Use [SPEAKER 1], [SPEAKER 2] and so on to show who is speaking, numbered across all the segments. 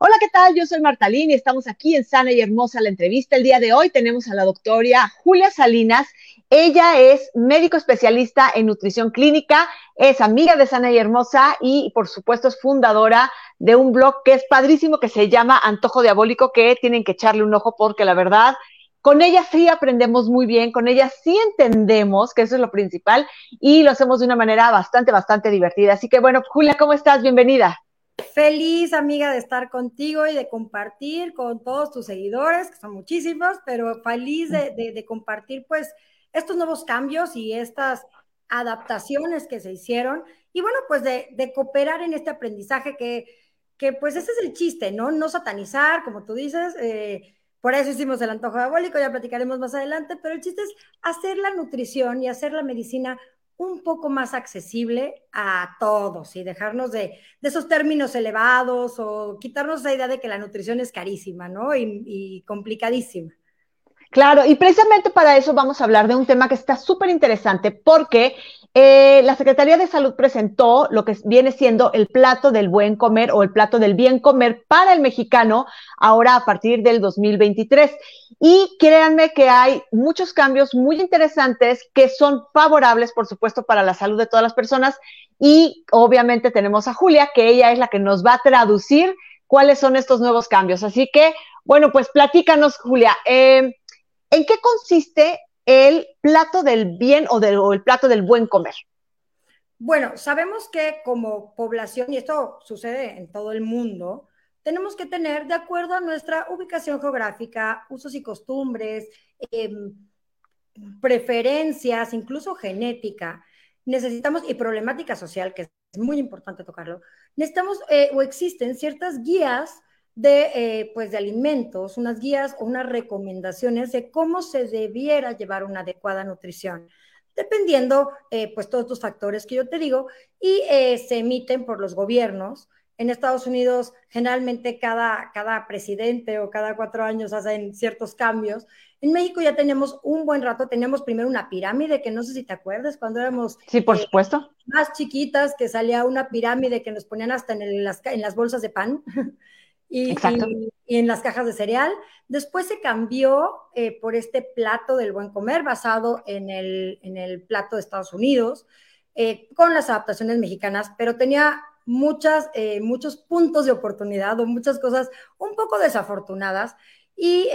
[SPEAKER 1] Hola, ¿qué tal? Yo soy Martalín y estamos aquí en Sana y Hermosa la entrevista. El día de hoy tenemos a la doctora Julia Salinas. Ella es médico especialista en nutrición clínica, es amiga de Sana y Hermosa y por supuesto es fundadora de un blog que es padrísimo que se llama Antojo Diabólico, que tienen que echarle un ojo porque la verdad con ella sí aprendemos muy bien, con ella sí entendemos, que eso es lo principal, y lo hacemos de una manera bastante, bastante divertida. Así que bueno, Julia, ¿cómo estás? Bienvenida.
[SPEAKER 2] Feliz, amiga, de estar contigo y de compartir con todos tus seguidores, que son muchísimos, pero feliz de, compartir, pues, estos nuevos cambios y estas adaptaciones que se hicieron. Y bueno, pues de, cooperar en este aprendizaje que, que, pues, ese es el chiste, ¿no? No satanizar, como tú dices. Eh, por eso hicimos el antojo diabólico, ya platicaremos más adelante, pero el chiste es hacer la nutrición y hacer la medicina un poco más accesible a todos y dejarnos de, esos términos elevados o quitarnos esa idea de que la nutrición es carísima, ¿no? Y, complicadísima.
[SPEAKER 1] Claro, y precisamente para eso vamos a hablar de un tema que está súper interesante porque eh, la Secretaría de Salud presentó lo que viene siendo el plato del buen comer o el plato del bien comer para el mexicano ahora a partir del 2023. Y créanme que hay muchos cambios muy interesantes que son favorables, por supuesto, para la salud de todas las personas. Y obviamente tenemos a Julia, que ella es la que nos va a traducir cuáles son estos nuevos cambios. Así que, bueno, pues platícanos, Julia. Eh, ¿En qué consiste el plato del bien o, del, el plato del buen comer?
[SPEAKER 2] Bueno, sabemos que como población, y esto sucede en todo el mundo, tenemos que tener, de acuerdo a nuestra ubicación geográfica, usos y costumbres, em, preferencias, incluso genética, necesitamos, y problemática social, que es muy importante tocarlo, necesitamos eh, o existen ciertas guías de, eh, pues de alimentos, unas guías o unas recomendaciones de cómo se debiera llevar una adecuada nutrición, dependiendo eh, pues todos estos factores que yo te digo, y eh, se emiten por los gobiernos. En Estados Unidos, generalmente cada, cada presidente o cada cuatro años hacen ciertos cambios. En México ya tenemos un buen rato, teníamos primero una pirámide, que no sé si te acuerdas, cuando éramos...
[SPEAKER 1] Sí, por supuesto.
[SPEAKER 2] Más chiquitas, que salía una pirámide que nos ponían hasta en, las, en las bolsas de pan. y, en las cajas de cereal. Después se cambió eh, por este plato del buen comer basado en el, en el plato de Estados Unidos, eh, con las adaptaciones mexicanas, pero tenía muchas, eh, muchos puntos de oportunidad o muchas cosas un poco desafortunadas. Y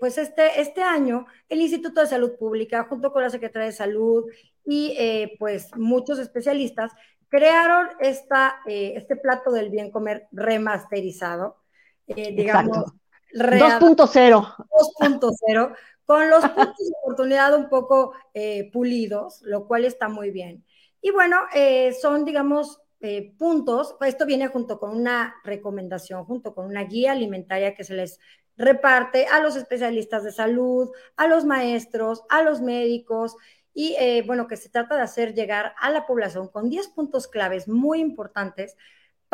[SPEAKER 2] pues este, este año el Instituto de Salud Pública, junto con la Secretaría de Salud y pues muchos especialistas, crearon esta, este plato del bien comer remasterizado,
[SPEAKER 1] eh, digamos, 2.0.
[SPEAKER 2] 2.0, con los puntos de oportunidad un poco eh, pulidos, lo cual está muy bien. Y bueno, eh, son, digamos, puntos, esto viene junto con una recomendación, junto con una guía alimentaria que se les reparte a los especialistas de salud, a los maestros, a los médicos, y bueno, que se trata de hacer llegar a la población con 10 puntos claves muy importantes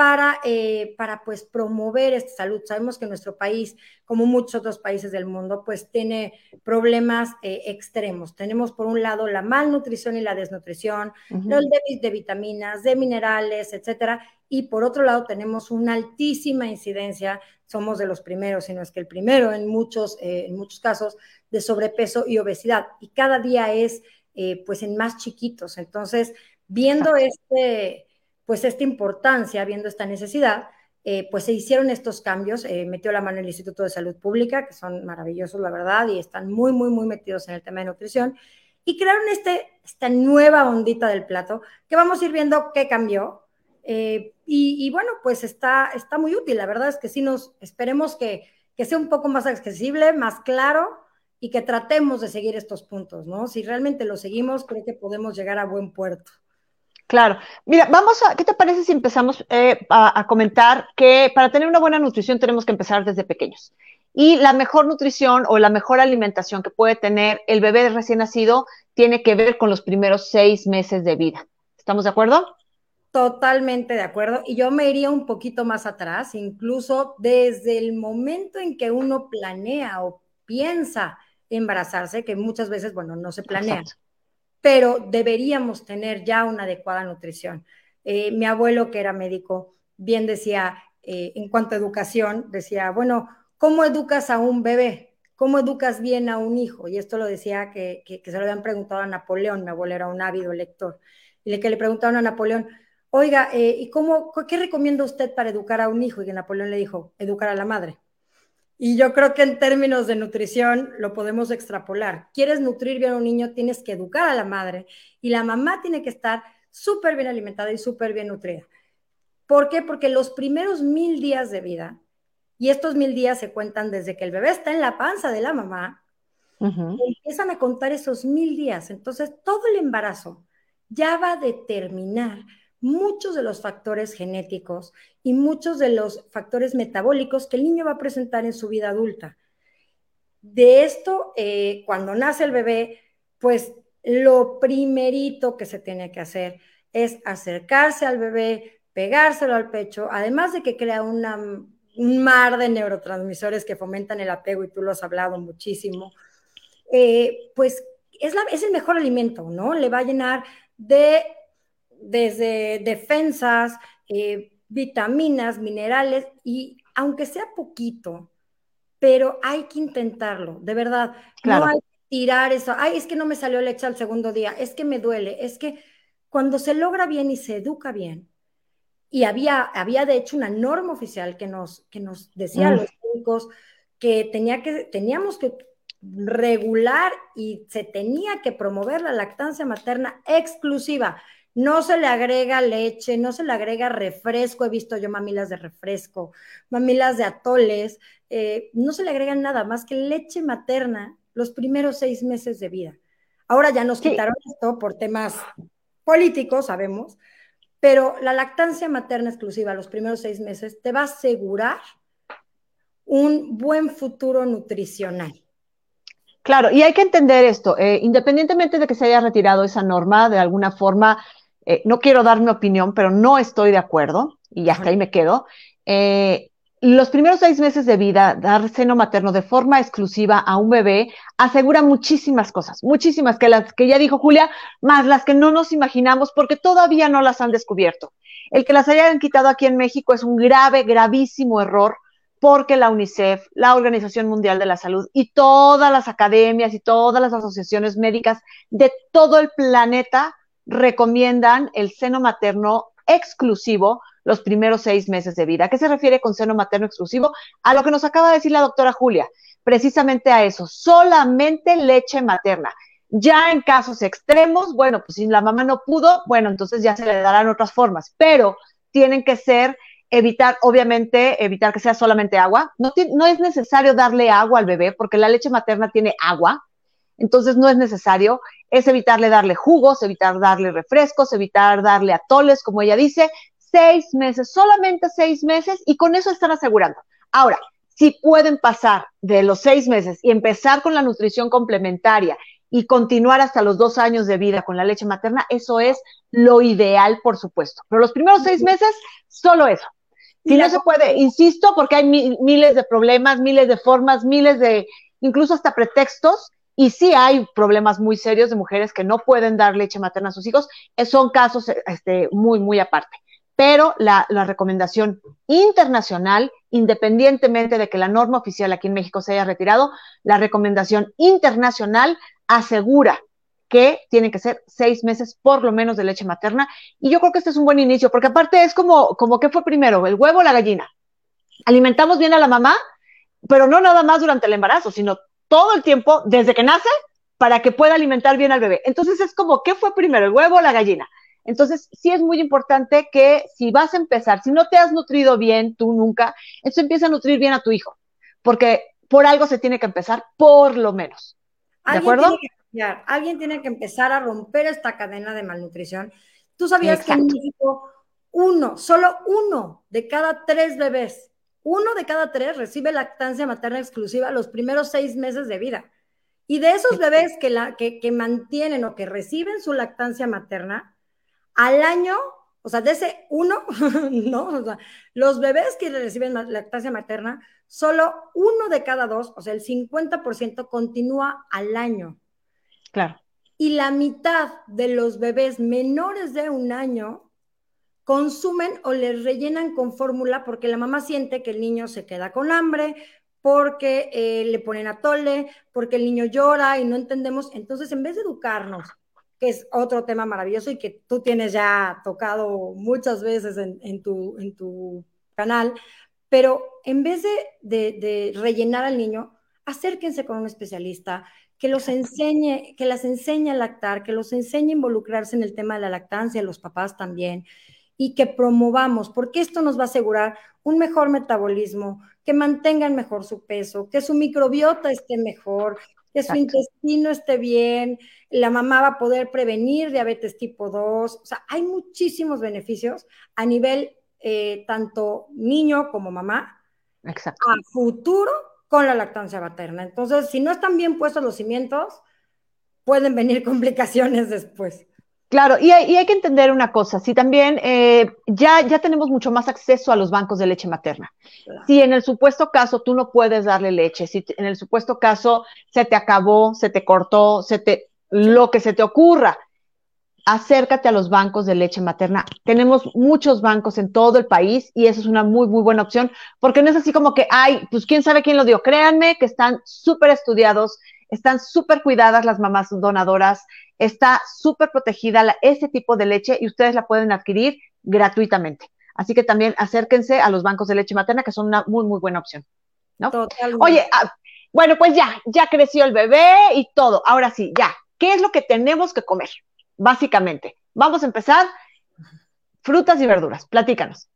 [SPEAKER 2] para, eh, para pues promover esta salud. Sabemos que nuestro país, como muchos otros países del mundo, pues tiene problemas eh, extremos. Tenemos por un lado la malnutrición y la desnutrición, los déficits de vitaminas, de minerales, etcétera, y por otro lado tenemos una altísima incidencia, somos de los primeros, si no es que el primero en muchos, eh, en muchos casos, de sobrepeso y obesidad, y cada día es pues en más chiquitos. Entonces, viendo este pues esta importancia, viendo esta necesidad, eh, pues se hicieron estos cambios, eh, metió la mano el Instituto de Salud Pública, que son maravillosos, la verdad, y están muy, muy, muy metidos en el tema de nutrición, y crearon este, esta nueva ondita del plato, que vamos a ir viendo qué cambió. Eh, y, bueno, pues está, está muy útil, la verdad es que sí nos, esperemos que, que sea un poco más accesible, más claro, y que tratemos de seguir estos puntos, ¿no? Si realmente lo seguimos, creo que podemos llegar a buen puerto.
[SPEAKER 1] Claro. Mira, vamos a, ¿qué te parece si empezamos eh, a, comentar que para tener una buena nutrición tenemos que empezar desde pequeños? Y la mejor nutrición o la mejor alimentación que puede tener el bebé recién nacido tiene que ver con los primeros seis meses de vida. ¿Estamos de acuerdo?
[SPEAKER 2] Totalmente de acuerdo. Y yo me iría un poquito más atrás, incluso desde el momento en que uno planea o piensa embarazarse, que muchas veces, bueno, no se planea pero deberíamos tener ya una adecuada nutrición. Eh, mi abuelo, que era médico, bien decía eh, en cuanto a educación, decía, bueno, ¿cómo educas a un bebé? ¿Cómo educas bien a un hijo? Y esto lo decía que, se lo habían preguntado a Napoleón, mi abuelo era un ávido lector, y le que le preguntaron a Napoleón, oiga, eh, ¿y cómo, qué recomienda usted para educar a un hijo? Y que Napoleón le dijo, educar a la madre. Y yo creo que en términos de nutrición lo podemos extrapolar. Quieres nutrir bien a un niño, tienes que educar a la madre y la mamá tiene que estar súper bien alimentada y súper bien nutrida. ¿Por qué? Porque los primeros mil días de vida, y estos mil días se cuentan desde que el bebé está en la panza de la mamá, empiezan a contar esos mil días. Entonces, todo el embarazo ya va a determinar muchos de los factores genéticos y muchos de los factores metabólicos que el niño va a presentar en su vida adulta. De esto, eh, cuando nace el bebé, pues lo primerito que se tiene que hacer es acercarse al bebé, pegárselo al pecho, además de que crea un mar de neurotransmisores que fomentan el apego, y tú lo has hablado muchísimo, eh, pues es, es el mejor alimento, ¿no? Le va a llenar de desde defensas, eh, vitaminas, minerales, y aunque sea poquito, pero hay que intentarlo, de verdad. No hay que tirar eso. Ay, es que no me salió leche al segundo día, es que me duele, es que cuando se logra bien y se educa bien, y había, había de hecho una norma oficial que nos, que nos decía a mm. los médicos que, tenía que teníamos que regular y se tenía que promover la lactancia materna exclusiva no se le agrega leche, no se le agrega refresco, he visto yo mamilas de refresco, mamilas de atoles, eh, no se le agrega nada más que leche materna los primeros seis meses de vida. Ahora ya nos quitaron esto por temas políticos, sabemos, pero la lactancia materna exclusiva los primeros seis meses te va a asegurar un buen futuro nutricional.
[SPEAKER 1] Claro, y hay que entender esto, eh, independientemente de que se haya retirado esa norma, de alguna forma eh, no quiero dar mi opinión, pero no estoy de acuerdo, y hasta ahí me quedo. Eh, los primeros seis meses de vida, dar seno materno de forma exclusiva a un bebé asegura muchísimas cosas, muchísimas que las que ya dijo Julia, más las que no nos imaginamos porque todavía no las han descubierto. El que las hayan quitado aquí en México es un grave, gravísimo error porque la UNICEF, la Organización Mundial de la Salud y todas las academias y todas las asociaciones médicas de todo el planeta recomiendan el seno materno exclusivo los primeros seis meses de vida. ¿A qué se refiere con seno materno exclusivo? A lo que nos acaba de decir la doctora Julia, precisamente a eso, solamente leche materna. Ya en casos extremos, bueno, pues si la mamá no pudo, bueno, entonces ya se le darán otras formas, pero tienen que ser evitar, obviamente, evitar que sea solamente agua. No, no es necesario darle agua al bebé porque la leche materna tiene agua, entonces no es necesario, es evitarle darle jugos, evitar darle refrescos, evitar darle atoles, como ella dice, seis meses, solamente seis meses, y con eso están asegurando. Ahora, si pueden pasar de los seis meses y empezar con la nutrición complementaria y continuar hasta los dos años de vida con la leche materna, eso es lo ideal, por supuesto. Pero los primeros seis meses, solo eso. Si no se puede, insisto, porque hay miles de problemas, miles de formas, miles de, incluso hasta pretextos y sí hay problemas muy serios de mujeres que no pueden dar leche materna a sus hijos. Eh, son casos este, muy, muy aparte. Pero la, la recomendación internacional, independientemente de que la norma oficial aquí en México se haya retirado, la recomendación internacional asegura que tienen que ser seis meses por lo menos de leche materna. Y yo creo que este es un buen inicio, porque aparte es como, como que fue primero, el huevo o la gallina. Alimentamos bien a la mamá, pero no nada más durante el embarazo, sino todo el tiempo desde que nace para que pueda alimentar bien al bebé. Entonces es como, ¿qué fue primero, el huevo o la gallina? Entonces, sí es muy importante que si vas a empezar, si no te has nutrido bien tú nunca, entonces empieza a nutrir bien a tu hijo, porque por algo se tiene que empezar, por lo menos. ¿De acuerdo?
[SPEAKER 2] alguien tiene que empezar a romper esta cadena de malnutrición. Tú sabías que en México uno, solo uno de cada tres bebés uno de cada tres recibe lactancia materna exclusiva los primeros seis meses de vida. Y de esos bebés que, la, que, mantienen o que reciben su lactancia materna, al año, o sea, de ese uno, no, los bebés que reciben lactancia materna, solo uno de cada dos, o sea, el 50% continúa al año.
[SPEAKER 1] Claro.
[SPEAKER 2] Y la mitad de los bebés menores de un año consumen o les rellenan con fórmula porque la mamá siente que el niño se queda con hambre, porque eh, le ponen atole, porque el niño llora y no entendemos. Entonces, en vez de educarnos, que es otro tema maravilloso y que tú tienes ya tocado muchas veces en, tu, en tu canal, pero en vez de, de, rellenar al niño, acérquense con un especialista que los enseñe, que las enseñe a lactar, que los enseñe a involucrarse en el tema de la lactancia, los papás también, y que promovamos, porque esto nos va a asegurar un mejor metabolismo, que mantengan mejor su peso, que su microbiota esté mejor, que su intestino esté bien, la mamá va a poder prevenir diabetes tipo 2, o sea, hay muchísimos beneficios a nivel eh, tanto niño como mamá,
[SPEAKER 1] Exacto.
[SPEAKER 2] a futuro con la lactancia materna. Entonces, si no están bien puestos los cimientos, pueden venir complicaciones después.
[SPEAKER 1] Claro, y hay, que entender una cosa, si también eh, ya, ya tenemos mucho más acceso a los bancos de leche materna. Si en el supuesto caso tú no puedes darle leche, si en el supuesto caso se te acabó, se te cortó, se te, lo que se te ocurra, acércate a los bancos de leche materna. Tenemos muchos bancos en todo el país y eso es una muy, muy buena opción, porque no es así como que, ay, pues quién sabe quién lo dio. Créanme que están súper estudiados, están súper cuidadas las mamás donadoras, está súper protegida ese tipo de leche y ustedes la pueden adquirir gratuitamente. Así que también acérquense a los bancos de leche materna, que son una muy, muy buena opción. ¿no? Oye, ah, bueno, pues ya, ya creció el bebé y todo. Ahora sí, ya, ¿qué es lo que tenemos que comer? Básicamente, vamos a empezar. Frutas y verduras, platícanos.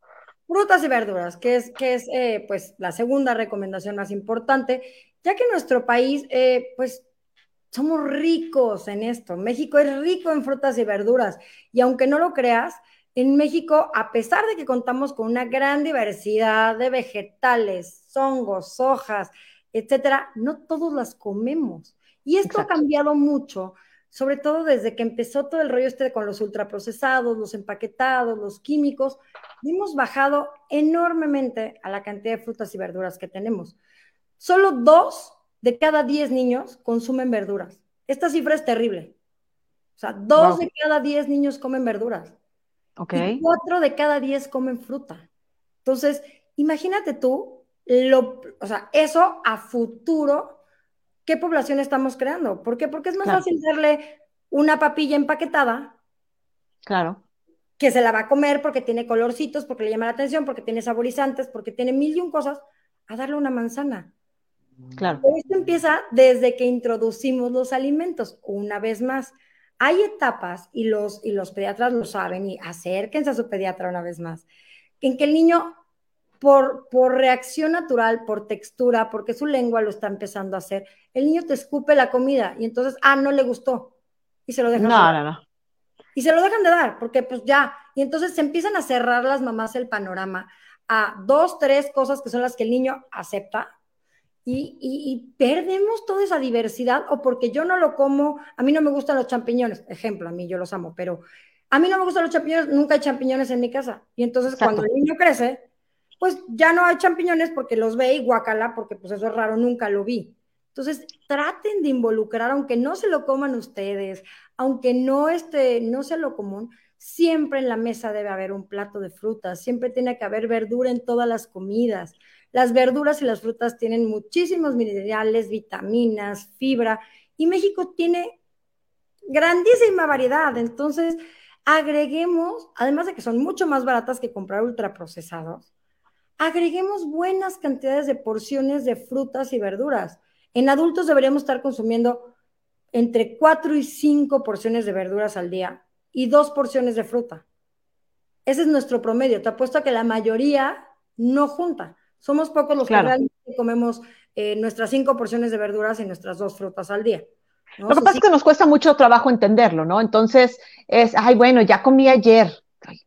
[SPEAKER 2] Frutas y verduras, que es, que es eh, pues la segunda recomendación más importante, ya que nuestro país, eh, pues somos ricos en esto. México es rico en frutas y verduras. Y aunque no lo creas, en México, a pesar de que contamos con una gran diversidad de vegetales, hongos, hojas, etcétera, no todos las comemos. Y esto ha cambiado mucho, sobre todo desde que empezó todo el rollo este con los ultraprocesados, los empaquetados, los químicos. Hemos bajado enormemente a la cantidad de frutas y verduras que tenemos. Solo dos de cada 10 niños consumen verduras. Esta cifra es terrible. O sea, dos de cada 10 niños comen verduras.
[SPEAKER 1] Ok.
[SPEAKER 2] Y cuatro de cada 10 comen fruta. Entonces, imagínate tú, lo, o sea, eso a futuro, ¿qué población estamos creando? ¿Por qué? Porque es más fácil darle una papilla empaquetada.
[SPEAKER 1] Claro.
[SPEAKER 2] Que se la va a comer porque tiene colorcitos, porque le llama la atención, porque tiene saborizantes, porque tiene mil y un cosas, a darle una manzana.
[SPEAKER 1] Claro.
[SPEAKER 2] esto empieza desde que introducimos los alimentos. Una vez más, hay etapas y los, y los pediatras lo saben y acérquense a su pediatra una vez más, en que el niño, por, por reacción natural, por textura, porque su lengua lo está empezando a hacer, el niño te escupe la comida y entonces, ah, no le gustó y se lo dejan.
[SPEAKER 1] No, no, no.
[SPEAKER 2] Y se lo dejan de dar, porque pues ya, y entonces se empiezan a cerrar las mamás el panorama a dos, tres cosas que son las que el niño acepta y, perdemos toda esa diversidad o porque yo no lo como, a mí no me gustan los champiñones, ejemplo, a mí yo los amo, pero a mí no me gustan los champiñones, nunca hay champiñones en mi casa. Y entonces cuando el niño crece, pues ya no hay champiñones porque los ve y guacala, porque pues eso es raro, nunca lo vi. Entonces, traten de involucrar, aunque no se lo coman ustedes, aunque no, este, no sea lo común, siempre en la mesa debe haber un plato de frutas, siempre tiene que haber verdura en todas las comidas. Las verduras y las frutas tienen muchísimos minerales, vitaminas, fibra, y México tiene grandísima variedad. Entonces, agreguemos, además de que son mucho más baratas que comprar ultraprocesados, agreguemos buenas cantidades de porciones de frutas y verduras. En adultos deberíamos estar consumiendo entre 4 y 5 porciones de verduras al día y dos porciones de fruta. Ese es nuestro promedio. Te apuesto a que la mayoría no junta. Somos pocos los que realmente comemos eh, nuestras cinco porciones de verduras y nuestras dos frutas al día.
[SPEAKER 1] Lo que pasa es que nos cuesta mucho trabajo entenderlo, ¿no? Entonces es, ay, bueno, ya comí ayer.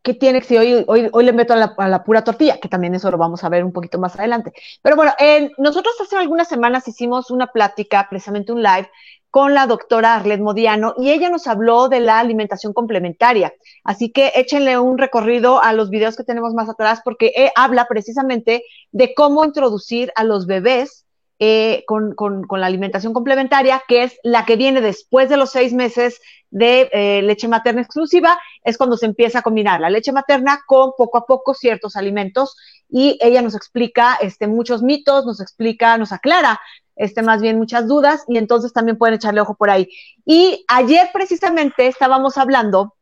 [SPEAKER 1] ¿Qué tiene si hoy, hoy, hoy le meto a la, pura tortilla? Que también eso lo vamos a ver un poquito más adelante. Pero bueno, nosotros hace algunas semanas hicimos una plática, precisamente un live, con la doctora Arlet Modiano y ella nos habló de la alimentación complementaria. Así que échenle un recorrido a los videos que tenemos más atrás porque eh, habla precisamente de cómo introducir a los bebés eh, con, la alimentación complementaria, que es la que viene después de los seis meses de eh, leche materna exclusiva, es cuando se empieza a combinar la leche materna con poco a poco ciertos alimentos y ella nos explica este, muchos mitos, nos explica, nos aclara este, más bien muchas dudas y entonces también pueden echarle ojo por ahí. Y ayer precisamente estábamos hablando,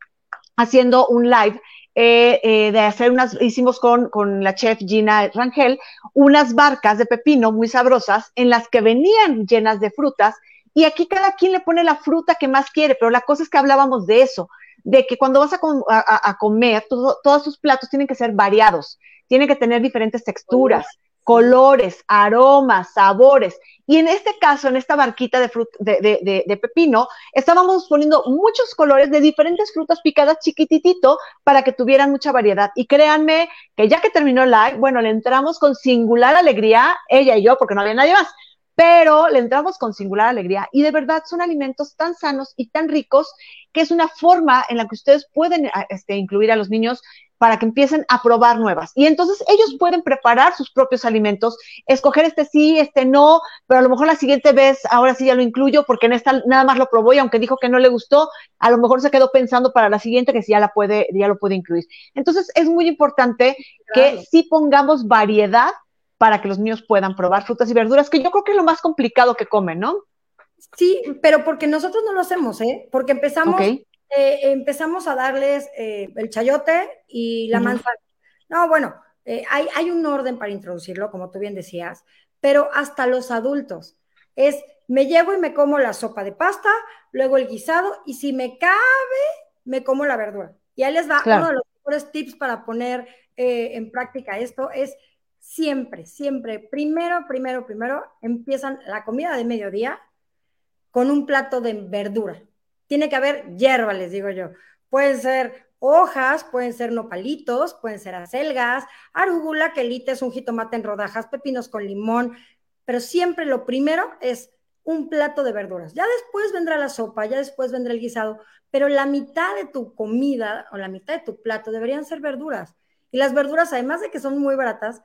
[SPEAKER 1] haciendo un live eh, eh, de hacer unas, hicimos con, con la chef Gina Rangel, unas barcas de pepino muy sabrosas en las que venían llenas de frutas y aquí cada quien le pone la fruta que más quiere, pero la cosa es que hablábamos de eso, de que cuando vas a, comer, todos sus platos tienen que ser variados, tienen que tener diferentes texturas, colores, aromas, sabores. Y en este caso, en esta barquita de, de, de, pepino, estábamos poniendo muchos colores de diferentes frutas picadas chiquititito para que tuvieran mucha variedad. Y créanme que ya que terminó el live, bueno, le entramos con singular alegría, ella y yo, porque no había nadie más, pero le entramos con singular alegría. Y de verdad son alimentos tan sanos y tan ricos que es una forma en la que ustedes pueden este, incluir a los niños para que empiecen a probar nuevas. Y entonces ellos pueden preparar sus propios alimentos, escoger este sí, este no, pero a lo mejor la siguiente vez, ahora sí ya lo incluyo porque en esta nada más lo probó y aunque dijo que no le gustó, a lo mejor se quedó pensando para la siguiente que sí ya la puede, ya lo puede incluir. Entonces es muy importante que sí pongamos variedad para que los niños puedan probar frutas y verduras, que yo creo que es lo más complicado que comen, ¿no?
[SPEAKER 2] Sí, pero porque nosotros no lo hacemos, ¿eh? Porque empezamos, eh, empezamos a darles eh, el chayote y la manzana. No, bueno, eh, hay, hay un orden para introducirlo, como tú bien decías, pero hasta los adultos. Es, me llevo y me como la sopa de pasta, luego el guisado, y si me cabe, me como la verdura. Y ahí les va uno de los mejores tips para poner en práctica esto, es siempre, siempre, primero, primero, primero, empiezan la comida de mediodía con un plato de verdura. Tiene que haber hierba, les digo yo. Pueden ser hojas, pueden ser nopalitos, pueden ser acelgas, arúgula, es un jitomate en rodajas, pepinos con limón, pero siempre lo primero es un plato de verduras. Ya después vendrá la sopa, ya después vendrá el guisado, pero la mitad de tu comida o la mitad de tu plato deberían ser verduras. Y las verduras, además de que son muy baratas,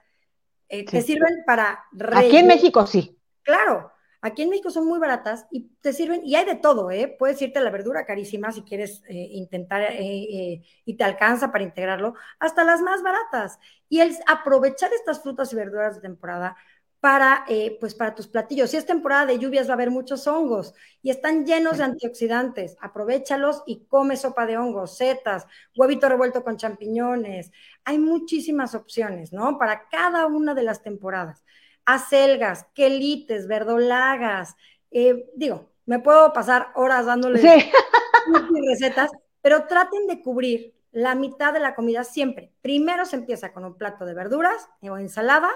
[SPEAKER 2] eh, te sirven para...
[SPEAKER 1] Aquí en México sí.
[SPEAKER 2] Claro, Aquí en México son muy baratas y te sirven, y hay de todo, ¿eh? Puedes irte a la verdura carísima si quieres eh, intentar eh, eh, y te alcanza para integrarlo, hasta las más baratas. Y el aprovechar estas frutas y verduras de temporada para, pues para tus platillos. Si es temporada de lluvias va a haber muchos hongos y están llenos de antioxidantes. Aprovechalos y come sopa de hongos, setas, huevito revuelto con champiñones. Hay muchísimas opciones, ¿no? Para cada una de las temporadas acelgas, quelites, verdolagas. Eh, digo, me puedo pasar horas dándoles recetas, pero traten de cubrir la mitad de la comida siempre. Primero se empieza con un plato de verduras o ensalada.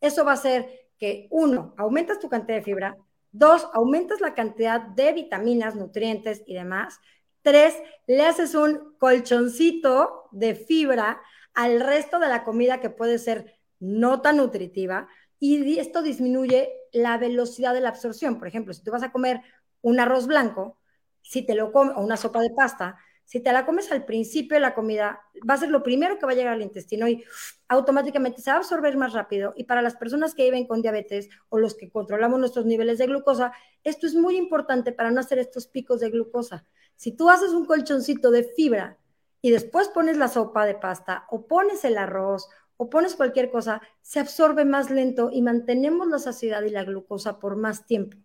[SPEAKER 2] Eso va a hacer que, uno, aumentas tu cantidad de fibra. Dos, aumentas la cantidad de vitaminas, nutrientes y demás. Tres, le haces un colchoncito de fibra al resto de la comida que puede ser no tan nutritiva y esto disminuye la velocidad de la absorción. Por ejemplo, si tú vas a comer un arroz blanco, si te lo comes, o una sopa de pasta, si te la comes al principio de la comida, va a ser lo primero que va a llegar al intestino y automáticamente se va a absorber más rápido. Y para las personas que viven con diabetes o los que controlamos nuestros niveles de glucosa, esto es muy importante para no hacer estos picos de glucosa. Si tú haces un colchoncito de fibra y después pones la sopa de pasta o pones el arroz o pones cualquier cosa, se absorbe más lento y mantenemos la saciedad y la glucosa por más tiempo.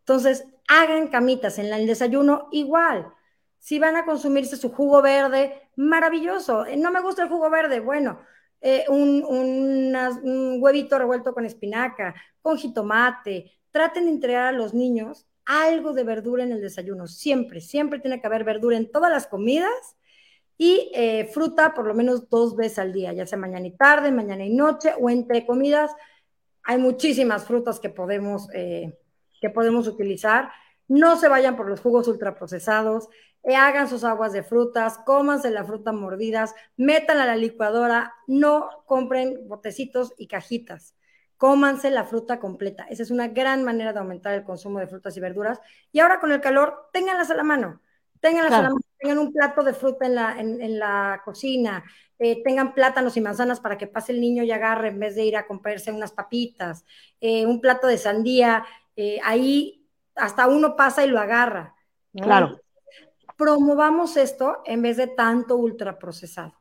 [SPEAKER 2] Entonces, hagan camitas en el desayuno igual. Si van a consumirse su jugo verde, maravilloso. Eh, no me gusta el jugo verde, bueno, eh, un, un, huevito revuelto con espinaca, con jitomate. Traten de entregar a los niños algo de verdura en el desayuno. Siempre, siempre tiene que haber verdura en todas las comidas y eh, fruta por lo menos dos veces al día, ya sea mañana y tarde, mañana y noche o entre comidas. Hay muchísimas frutas que podemos, eh, que podemos utilizar. No se vayan por los jugos ultraprocesados, eh, hagan sus aguas de frutas, cómanse la fruta mordidas, métanla a la licuadora, no compren botecitos y cajitas. Cómanse la fruta completa. Esa es una gran manera de aumentar el consumo de frutas y verduras. Y ahora con el calor, ténganlas a la mano. Ténganlas a la mano tengan un plato de fruta en la, en, la cocina, eh, tengan plátanos y manzanas para que pase el niño y agarre en vez de ir a comprarse unas papitas, eh, un plato de sandía, eh, ahí hasta uno pasa y lo agarra.
[SPEAKER 1] Claro.
[SPEAKER 2] Promovamos esto en vez de tanto ultraprocesado.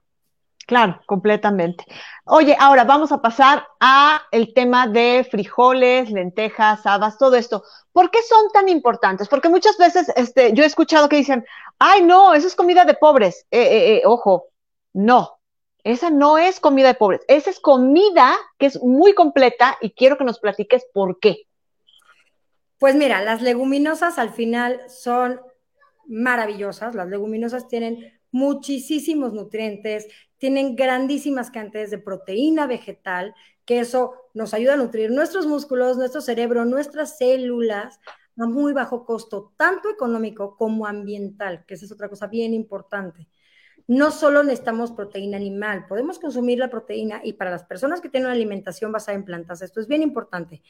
[SPEAKER 1] Claro, completamente. Oye, ahora vamos a pasar a el tema de frijoles, lentejas, habas, todo esto. ¿Por qué son tan importantes? Porque muchas veces este, yo he escuchado que dicen, ay, no, eso es comida de pobres. Eh, eh, eh, ojo, no, esa no es comida de pobres. Esa es comida que es muy completa y quiero que nos platiques por qué.
[SPEAKER 2] Pues mira, las leguminosas al final son maravillosas. Las leguminosas tienen muchísimos nutrientes, tienen grandísimas cantidades de proteína vegetal, que eso nos ayuda a nutrir nuestros músculos, nuestro cerebro, nuestras células a muy bajo costo, tanto económico como ambiental, que esa es otra cosa bien importante. No solo necesitamos proteína animal, podemos consumir la proteína y para las personas que tienen una alimentación basada en plantas, esto es bien importante,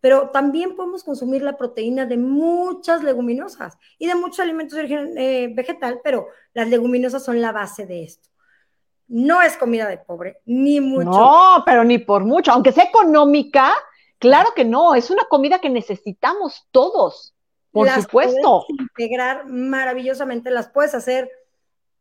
[SPEAKER 2] pero también podemos consumir la proteína de muchas leguminosas y de muchos alimentos de eh, vegetal, pero las leguminosas son la base de esto. No es comida de pobre, ni mucho.
[SPEAKER 1] No, pero ni por mucho. Aunque sea económica, claro que no. Es una comida que necesitamos todos, por supuesto.
[SPEAKER 2] Puedes integrar maravillosamente, las puedes hacer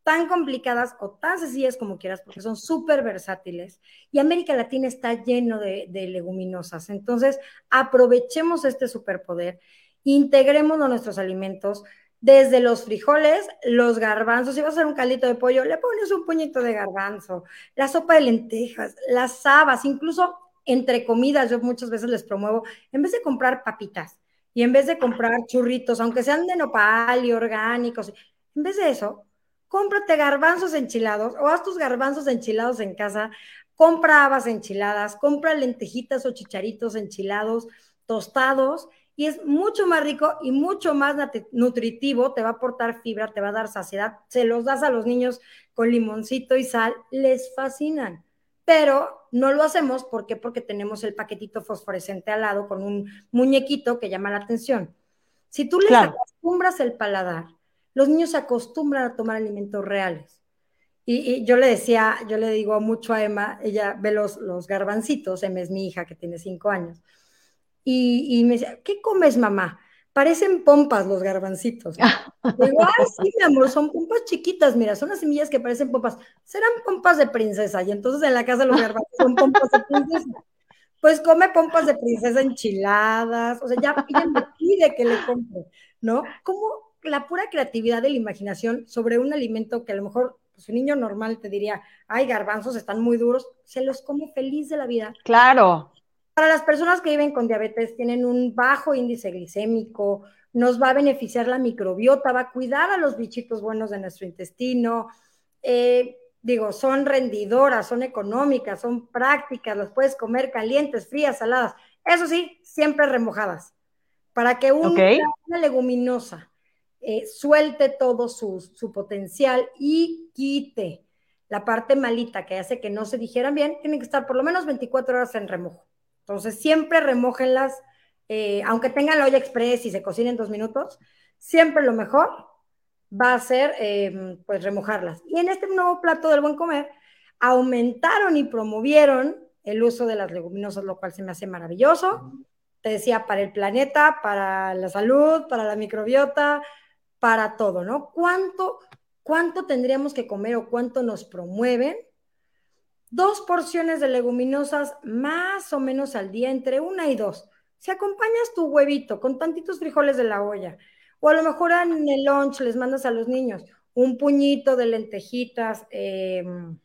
[SPEAKER 2] tan complicadas o tan sencillas como quieras, porque son súper versátiles. Y América Latina está lleno de, de, leguminosas. Entonces, aprovechemos este superpoder, integremos nuestros alimentos, desde los frijoles, los garbanzos, si vas a hacer un caldito de pollo, le pones un puñito de garbanzo, la sopa de lentejas, las habas, incluso entre comidas, yo muchas veces les promuevo, en vez de comprar papitas y en vez de comprar churritos, aunque sean de nopal y orgánicos, en vez de eso, cómprate garbanzos enchilados o haz tus garbanzos enchilados en casa, compra habas enchiladas, compra lentejitas o chicharitos enchilados, tostados y es mucho más rico y mucho más nutritivo, te va a aportar fibra, te va a dar saciedad, se los das a los niños con limoncito y sal, les fascinan. Pero no lo hacemos ¿por qué? porque tenemos el paquetito fosforescente al lado con un muñequito que llama la atención. Si tú les acostumbras el paladar, los niños se acostumbran a tomar alimentos reales. Y, yo le decía, yo le digo mucho a Emma, ella ve los, los garbancitos, Emma es mi hija que tiene cinco años y, me decía, ¿qué comes, mamá? Parecen pompas los garbancitos. Digo, ah, sí, mi amor, son pompas chiquitas, mira, son las semillas que parecen pompas. Serán pompas de princesa, y entonces en la casa los garbanzos son pompas de princesa. Pues come pompas de princesa enchiladas, o sea, ya me pide que le compre, ¿no? Como la pura creatividad de la imaginación sobre un alimento que a lo mejor pues, un niño normal te diría, ay, garbanzos están muy duros, se los come feliz de la vida.
[SPEAKER 1] Claro.
[SPEAKER 2] Para las personas que viven con diabetes, tienen un bajo índice glicémico, nos va a beneficiar la microbiota, va a cuidar a los bichitos buenos de nuestro intestino. Eh, digo, son rendidoras, son económicas, son prácticas, las puedes comer calientes, frías, saladas. Eso sí, siempre remojadas, para que una leguminosa eh, suelte todo su, su, potencial y quite la parte malita que hace que no se digieran bien, tienen que estar por lo menos 24 horas en remojo. Entonces, siempre remójenlas, eh, aunque tengan la olla express y se cocinen dos minutos, siempre lo mejor va a ser em, pues remojarlas. Y en este nuevo plato del buen comer, aumentaron y promovieron el uso de las leguminosas, lo cual se me hace maravilloso. Te decía, para el planeta, para la salud, para la microbiota, para todo, ¿no? ¿Cuánto, cuánto tendríamos que comer o cuánto nos promueven dos porciones de leguminosas más o menos al día, entre una y dos. Si acompañas tu huevito con tantitos frijoles de la olla, o a lo mejor en el lunch les mandas a los niños un puñito de lentejitas, em,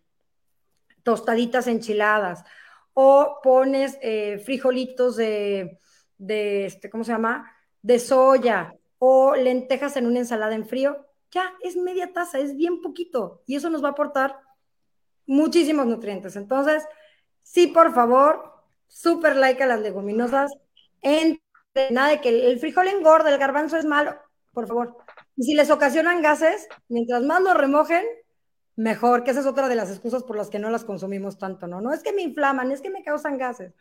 [SPEAKER 2] tostaditas enchiladas, o pones eh, frijolitos de, de, este, ¿cómo se llama? De soya, o lentejas en una ensalada en frío, ya es media taza, es bien poquito, y eso nos va a aportar muchísimos nutrientes. Entonces, sí, por favor, súper like a las leguminosas. En, nada de que el frijol engorda, el garbanzo es malo, por favor. Y si les ocasionan gases, mientras más lo remojen, mejor, que esa es otra de las excusas por las que no las consumimos tanto, ¿no? No es que me inflaman, es que me causan gases.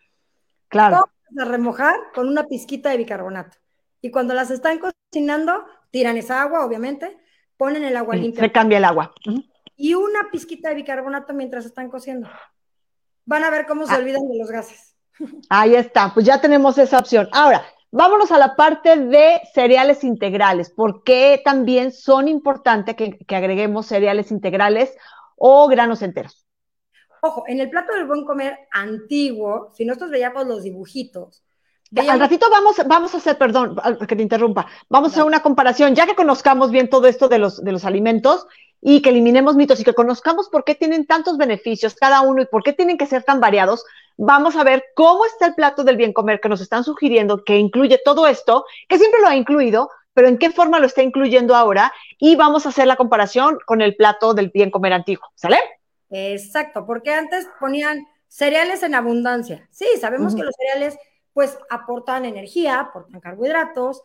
[SPEAKER 1] Claro.
[SPEAKER 2] a remojar con una pizquita de bicarbonato. Y cuando las están cocinando, tiran esa agua, obviamente, ponen el agua limpia.
[SPEAKER 1] Se cambia el agua.
[SPEAKER 2] Y una pizquita de bicarbonato mientras están cociendo. Van a ver cómo se ah. olvidan de los gases.
[SPEAKER 1] Ahí está, pues ya tenemos esa opción. Ahora, vámonos a la parte de cereales integrales. ¿Por qué también son importantes que, que agreguemos cereales integrales o granos enteros?
[SPEAKER 2] Ojo, en el plato del buen comer antiguo, si nosotros veíamos los dibujitos,
[SPEAKER 1] Al ratito vamos, vamos a hacer, perdón, que te interrumpa, vamos a hacer una comparación, ya que conozcamos bien todo esto de los, de los alimentos y que eliminemos mitos y que conozcamos por qué tienen tantos beneficios cada uno y por qué tienen que ser tan variados, vamos a ver cómo está el plato del bien comer que nos están sugiriendo, que incluye todo esto, que siempre lo ha incluido, pero en qué forma lo está incluyendo ahora y vamos a hacer la comparación con el plato del bien comer antiguo, ¿sale?
[SPEAKER 2] Exacto, porque antes ponían cereales en abundancia. Sí, sabemos que los cereales pues aportan energía, aportan carbohidratos,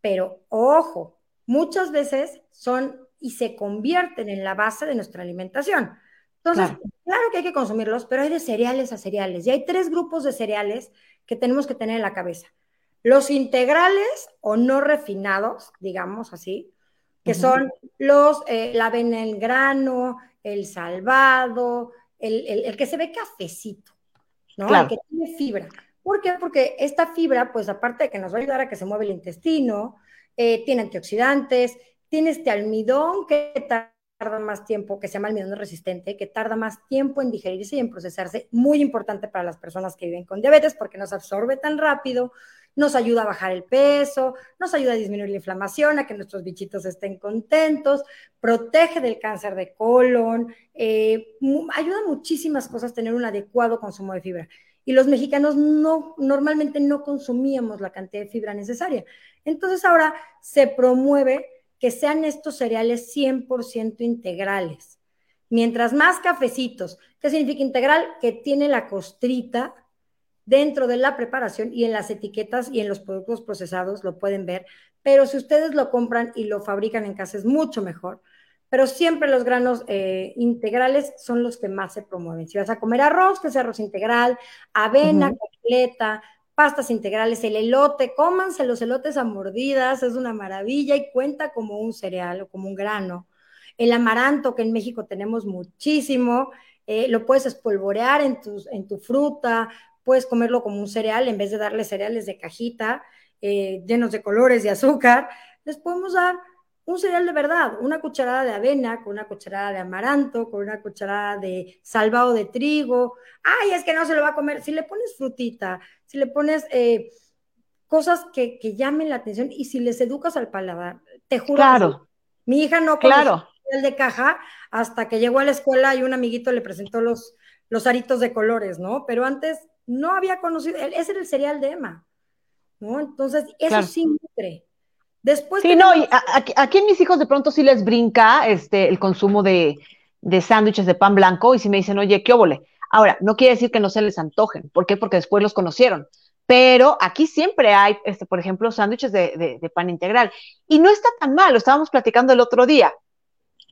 [SPEAKER 2] pero ojo, muchas veces son y se convierten en la base de nuestra alimentación. Entonces, claro. que hay que consumirlos, pero hay de cereales a cereales. Y hay tres grupos de cereales que tenemos que tener en la cabeza. Los integrales o no refinados, digamos así, que son los, eh, la avena en grano, el salvado, el, que se ve cafecito, ¿no? El que tiene fibra. ¿Por qué? Porque esta fibra, pues aparte de que nos va a ayudar a que se mueva el intestino, eh, tiene antioxidantes, tiene este almidón que tarda más tiempo, que se llama almidón resistente, que tarda más tiempo en digerirse y en procesarse, muy importante para las personas que viven con diabetes porque no se absorbe tan rápido, nos ayuda a bajar el peso, nos ayuda a disminuir la inflamación, a que nuestros bichitos estén contentos, protege del cáncer de colon, eh, ayuda muchísimas cosas tener un adecuado consumo de fibra. Y los mexicanos no, normalmente no consumíamos la cantidad de fibra necesaria. Entonces ahora se promueve que sean estos cereales 100% integrales. Mientras más cafecitos, ¿qué significa integral? Que tiene la costrita, dentro de la preparación y en las etiquetas y en los productos procesados lo pueden ver, pero si ustedes lo compran y lo fabrican en casa es mucho mejor. Pero siempre los granos eh, integrales son los que más se promueven. Si vas a comer arroz, que sea arroz integral, avena completa, pastas integrales, el elote, cómanse los elotes a mordidas, es una maravilla y cuenta como un cereal o como un grano. El amaranto, que en México tenemos muchísimo, eh, lo puedes espolvorear en, en tu fruta puedes comerlo como un cereal en vez de darle cereales de cajita eh, llenos de colores y azúcar. Les podemos dar un cereal de verdad, una cucharada de avena, con una cucharada de amaranto, con una cucharada de salvado de trigo. Ay, es que no se lo va a comer. Si le pones frutita, si le pones eh, cosas que, llamen la atención y si les educas al paladar, te juro.
[SPEAKER 1] Claro.
[SPEAKER 2] mi hija no
[SPEAKER 1] claro.
[SPEAKER 2] el de caja hasta que llegó a la escuela y un amiguito le presentó los, los aritos de colores, ¿no? Pero antes no había conocido, ese era el cereal de Emma, ¿no? Entonces, eso sí nutre. Después
[SPEAKER 1] sí, no, y aquí, en mis hijos de pronto sí les brinca este, el consumo de, de sándwiches de pan blanco y si me dicen, oye, qué óvole. Ahora, no quiere decir que no se les antojen, ¿por qué? Porque después los conocieron. Pero aquí siempre hay, este, por ejemplo, sándwiches de, de pan integral. Y no está tan mal, lo estábamos platicando el otro día.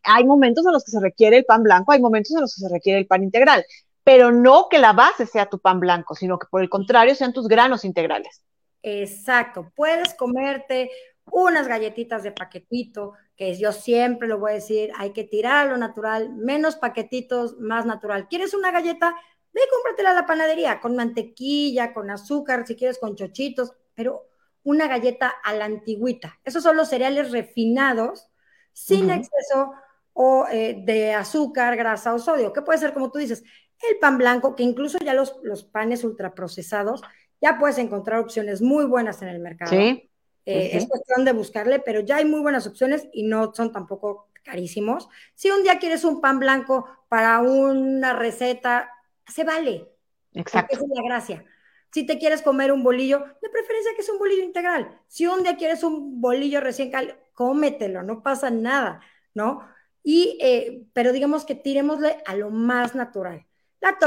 [SPEAKER 1] Hay momentos en los que se requiere el pan blanco, hay momentos en los que se requiere el pan integral pero no que la base sea tu pan blanco, sino que por el contrario sean tus granos integrales.
[SPEAKER 2] Exacto, puedes comerte unas galletitas de paquetito, que yo siempre lo voy a decir, hay que tirar lo natural, menos paquetitos, más natural. ¿Quieres una galleta? Ve, cómpratela a la panadería, con mantequilla, con azúcar, si quieres con chochitos, pero una galleta a la antigüita. Esos son los cereales refinados, sin exceso o, eh, de azúcar, grasa o sodio, que puede ser, como tú dices, el pan blanco, que incluso ya los, los panes ultraprocesados, ya puedes encontrar opciones muy buenas en el mercado.
[SPEAKER 1] Sí.
[SPEAKER 2] Eh, es cuestión de buscarle, pero ya hay muy buenas opciones y no son tampoco carísimos. Si un día quieres un pan blanco para una receta, se vale.
[SPEAKER 1] Exacto.
[SPEAKER 2] Esa es la gracia. Si te quieres comer un bolillo, de preferencia que es un bolillo integral. Si un día quieres un bolillo recién cal, cómetelo, no pasa nada, ¿no? Y, eh, pero digamos que tiremosle a lo más natural.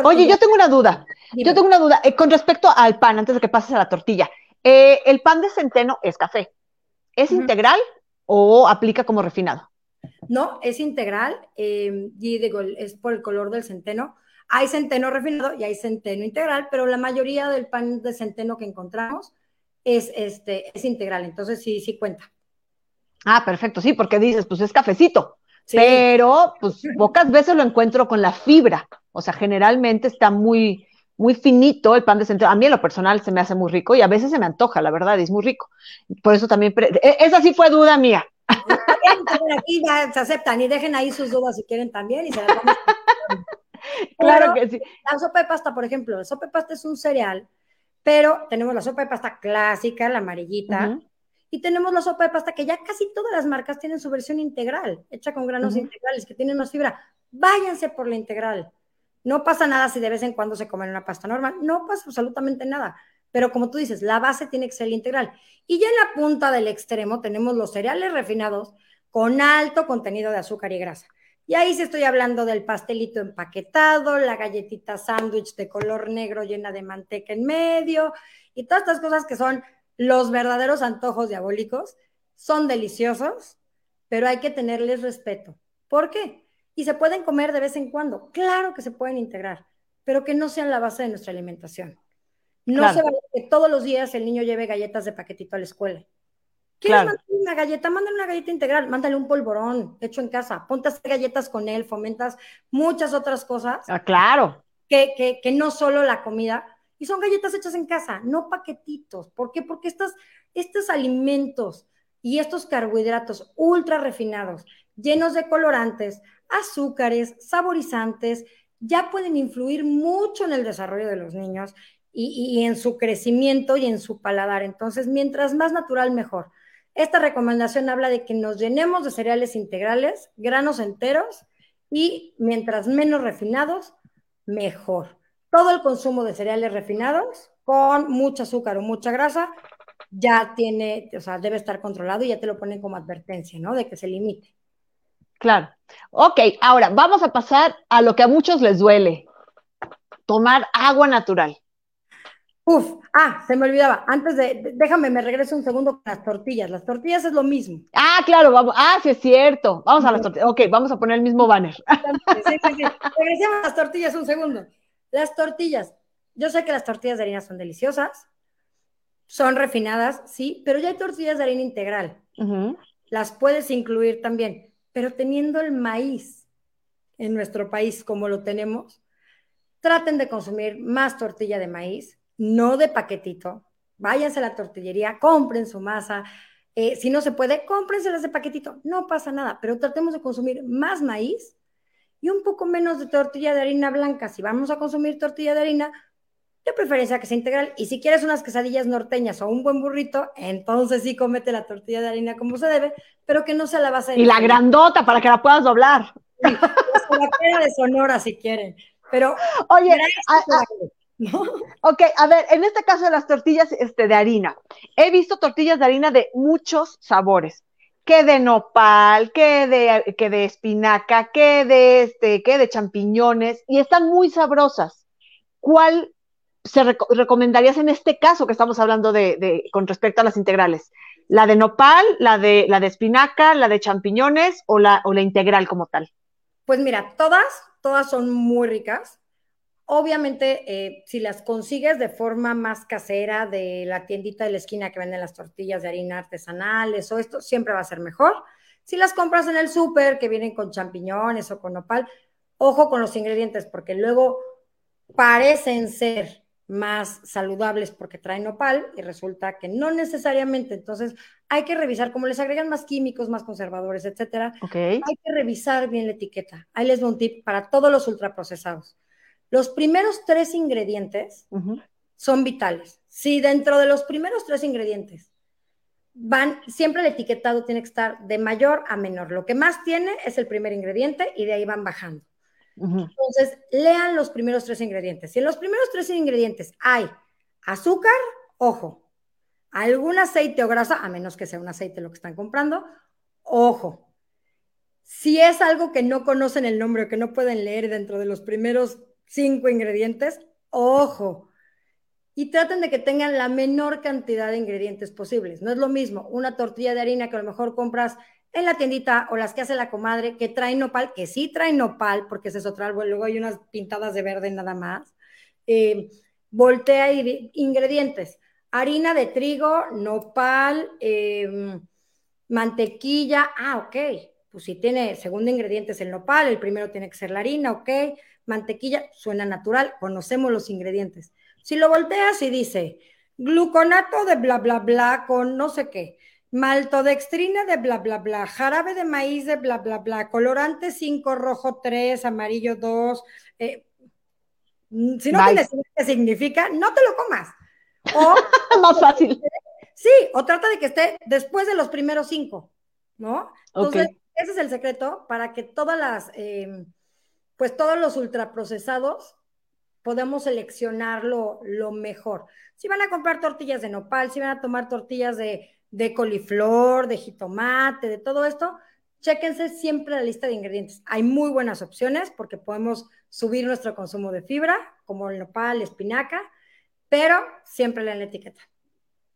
[SPEAKER 1] Oye, yo tengo una duda. Yo tengo una duda eh, con respecto al pan, antes de que pases a la tortilla. Eh, el pan de centeno es café. ¿Es integral o aplica como refinado?
[SPEAKER 2] No, es integral em, y digo, es por el color del centeno. Hay centeno refinado y hay centeno integral, pero la mayoría del pan de centeno que encontramos es, este, es integral, entonces sí, sí cuenta.
[SPEAKER 1] Ah, perfecto, sí, porque dices, pues es cafecito. Pero, pues, pocas veces lo encuentro con la fibra. O sea, generalmente está muy, muy finito el pan de centeno. A mí en lo personal se me hace muy rico y a veces se me antoja, la verdad, y es muy rico. Por eso también, e, esa sí fue duda mía.
[SPEAKER 2] Aquí ya se aceptan y dejen ahí sus dudas si quieren también y se
[SPEAKER 1] Claro que sí.
[SPEAKER 2] La sopa de pasta, por ejemplo, la sopa de pasta es un cereal, pero tenemos la sopa de pasta clásica, la amarillita, y tenemos la sopa de pasta que ya casi todas las marcas tienen su versión integral, hecha con granos integrales, que tienen más fibra. Váyanse por la integral. No pasa nada si de vez en cuando se comen una pasta normal, no pasa absolutamente nada. Pero como tú dices, la base tiene que ser integral. Y ya en la punta del extremo tenemos los cereales refinados con alto contenido de azúcar y grasa. Y ahí sí estoy hablando del pastelito empaquetado, la galletita sándwich de color negro llena de manteca en medio y todas estas cosas que son los verdaderos antojos diabólicos son deliciosos, pero hay que tenerles respeto. ¿Por qué? Y se pueden comer de vez en cuando. Claro que se pueden integrar, pero que no sean la base de nuestra alimentación. No se vale que todos los días el niño lleve galletas de paquetito a la escuela. ¿Quieres mandar una galleta? Mándale una galleta integral, mándale un polvorón hecho en casa, ponte a hacer galletas con él, fomentas muchas otras cosas.
[SPEAKER 1] Ah, claro.
[SPEAKER 2] Que, que, que no solo la comida, y son galletas hechas en casa, no paquetitos. ¿Por qué? Porque estos, estos alimentos y estos carbohidratos ultra refinados, llenos de colorantes, azúcares, saborizantes, ya pueden influir mucho en el desarrollo de los niños y, en su crecimiento y en su paladar. Entonces, mientras más natural, mejor. Esta recomendación habla de que nos llenemos de cereales integrales, granos enteros y mientras menos refinados, mejor todo el consumo de cereales refinados con mucho azúcar o mucha grasa ya tiene, o sea, debe estar controlado y ya te lo ponen como advertencia, ¿no? De que se limite.
[SPEAKER 1] Claro. Ok, ahora vamos a pasar a lo que a muchos les duele, tomar agua natural.
[SPEAKER 2] Uf, ah, se me olvidaba. Antes de, déjame, me regreso un segundo con las tortillas. Las tortillas es lo mismo.
[SPEAKER 1] Ah, claro, vamos. Ah, sí es cierto. Vamos a las tortillas. Ok, vamos a poner el mismo banner.
[SPEAKER 2] Sí, sí, sí. Regresemos a las tortillas un segundo. Las tortillas. Yo sé que las tortillas de harina son deliciosas, son refinadas, sí, pero ya hay tortillas de harina integral. Las puedes incluir también, pero teniendo el maíz en nuestro país como lo tenemos, traten de consumir más tortilla de maíz, no de paquetito. Váyanse a la tortillería, compren su masa. Eh, si no se puede, cómprenselas de paquetito. No pasa nada, pero tratemos de consumir más maíz y un poco menos de tortilla de harina blanca. Si vamos a consumir tortilla de harina, de preferencia que sea integral. Y si quieres unas quesadillas norteñas o un buen burrito, entonces sí comete la tortilla de harina como se debe, pero que no sea la base de.
[SPEAKER 1] Y la grandota para que la puedas doblar.
[SPEAKER 2] Sí, la de Sonora si quieren. Pero.
[SPEAKER 1] Oye, ¿no? Ok, a ver, en este caso de las tortillas este, de harina, he visto tortillas de harina de muchos sabores que de nopal, que de, que de espinaca, que de este, que de champiñones, y están muy sabrosas. ¿Cuál se recomendarías en este caso que estamos hablando de, con respecto a las integrales? ¿La de nopal, la de, la de espinaca, la de champiñones o la, o la integral como tal?
[SPEAKER 2] Pues mira, todas, todas son muy ricas. Obviamente, eh, si las consigues de forma más casera de la tiendita de la esquina que venden las tortillas de harina artesanales o esto, siempre va a ser mejor. Si las compras en el súper, que vienen con champiñones o con nopal, ojo con los ingredientes, porque luego parecen ser más saludables porque traen nopal y resulta que no necesariamente. Entonces, hay que revisar, como les agregan más químicos, más conservadores, etcétera. Hay que revisar bien la etiqueta. Ahí les doy un tip para todos los ultraprocesados los primeros tres ingredientes son vitales. Si dentro de los primeros tres ingredientes van, siempre el etiquetado tiene que estar de mayor a menor. Lo que más tiene es el primer ingrediente y de ahí van bajando. Entonces, lean los primeros tres ingredientes. Si en los primeros tres ingredientes hay azúcar, ojo, algún aceite o grasa, a menos que sea un aceite lo que están comprando, ojo. Si es algo que no conocen el nombre o que no pueden leer dentro de los primeros cinco ingredientes, ojo. Y traten de que tengan la menor cantidad de ingredientes posibles. No es lo mismo una tortilla de harina que a lo mejor compras en la tiendita o las que hace la comadre que trae nopal, que sí trae nopal, porque ese es otro árbol, luego hay unas pintadas de verde nada más. Eh, voltea ingredientes. Harina de trigo, nopal, em, mantequilla, ah, ok, pues si tiene segundo ingrediente es el nopal, el primero tiene que ser la harina, ok, mantequilla, suena natural, conocemos los ingredientes. Si lo volteas y dice gluconato de bla, bla, bla, con no sé qué, maltodextrina de bla, bla, bla, jarabe de maíz de bla, bla, bla, colorante 5, rojo 3, amarillo 2, eh, si no tienes idea qué significa, no te lo comas.
[SPEAKER 1] O, Más fácil.
[SPEAKER 2] Sí, o trata de que esté después de los primeros cinco, ¿no? Entonces, ese es el secreto para que todas las, eh, pues todos los ultraprocesados podemos seleccionar lo, mejor. Si van a comprar tortillas de nopal, si van a tomar tortillas de, de coliflor, de jitomate, de todo esto, chéquense siempre la lista de ingredientes. Hay muy buenas opciones porque podemos subir nuestro consumo de fibra, como el nopal, espinaca, pero siempre en la etiqueta.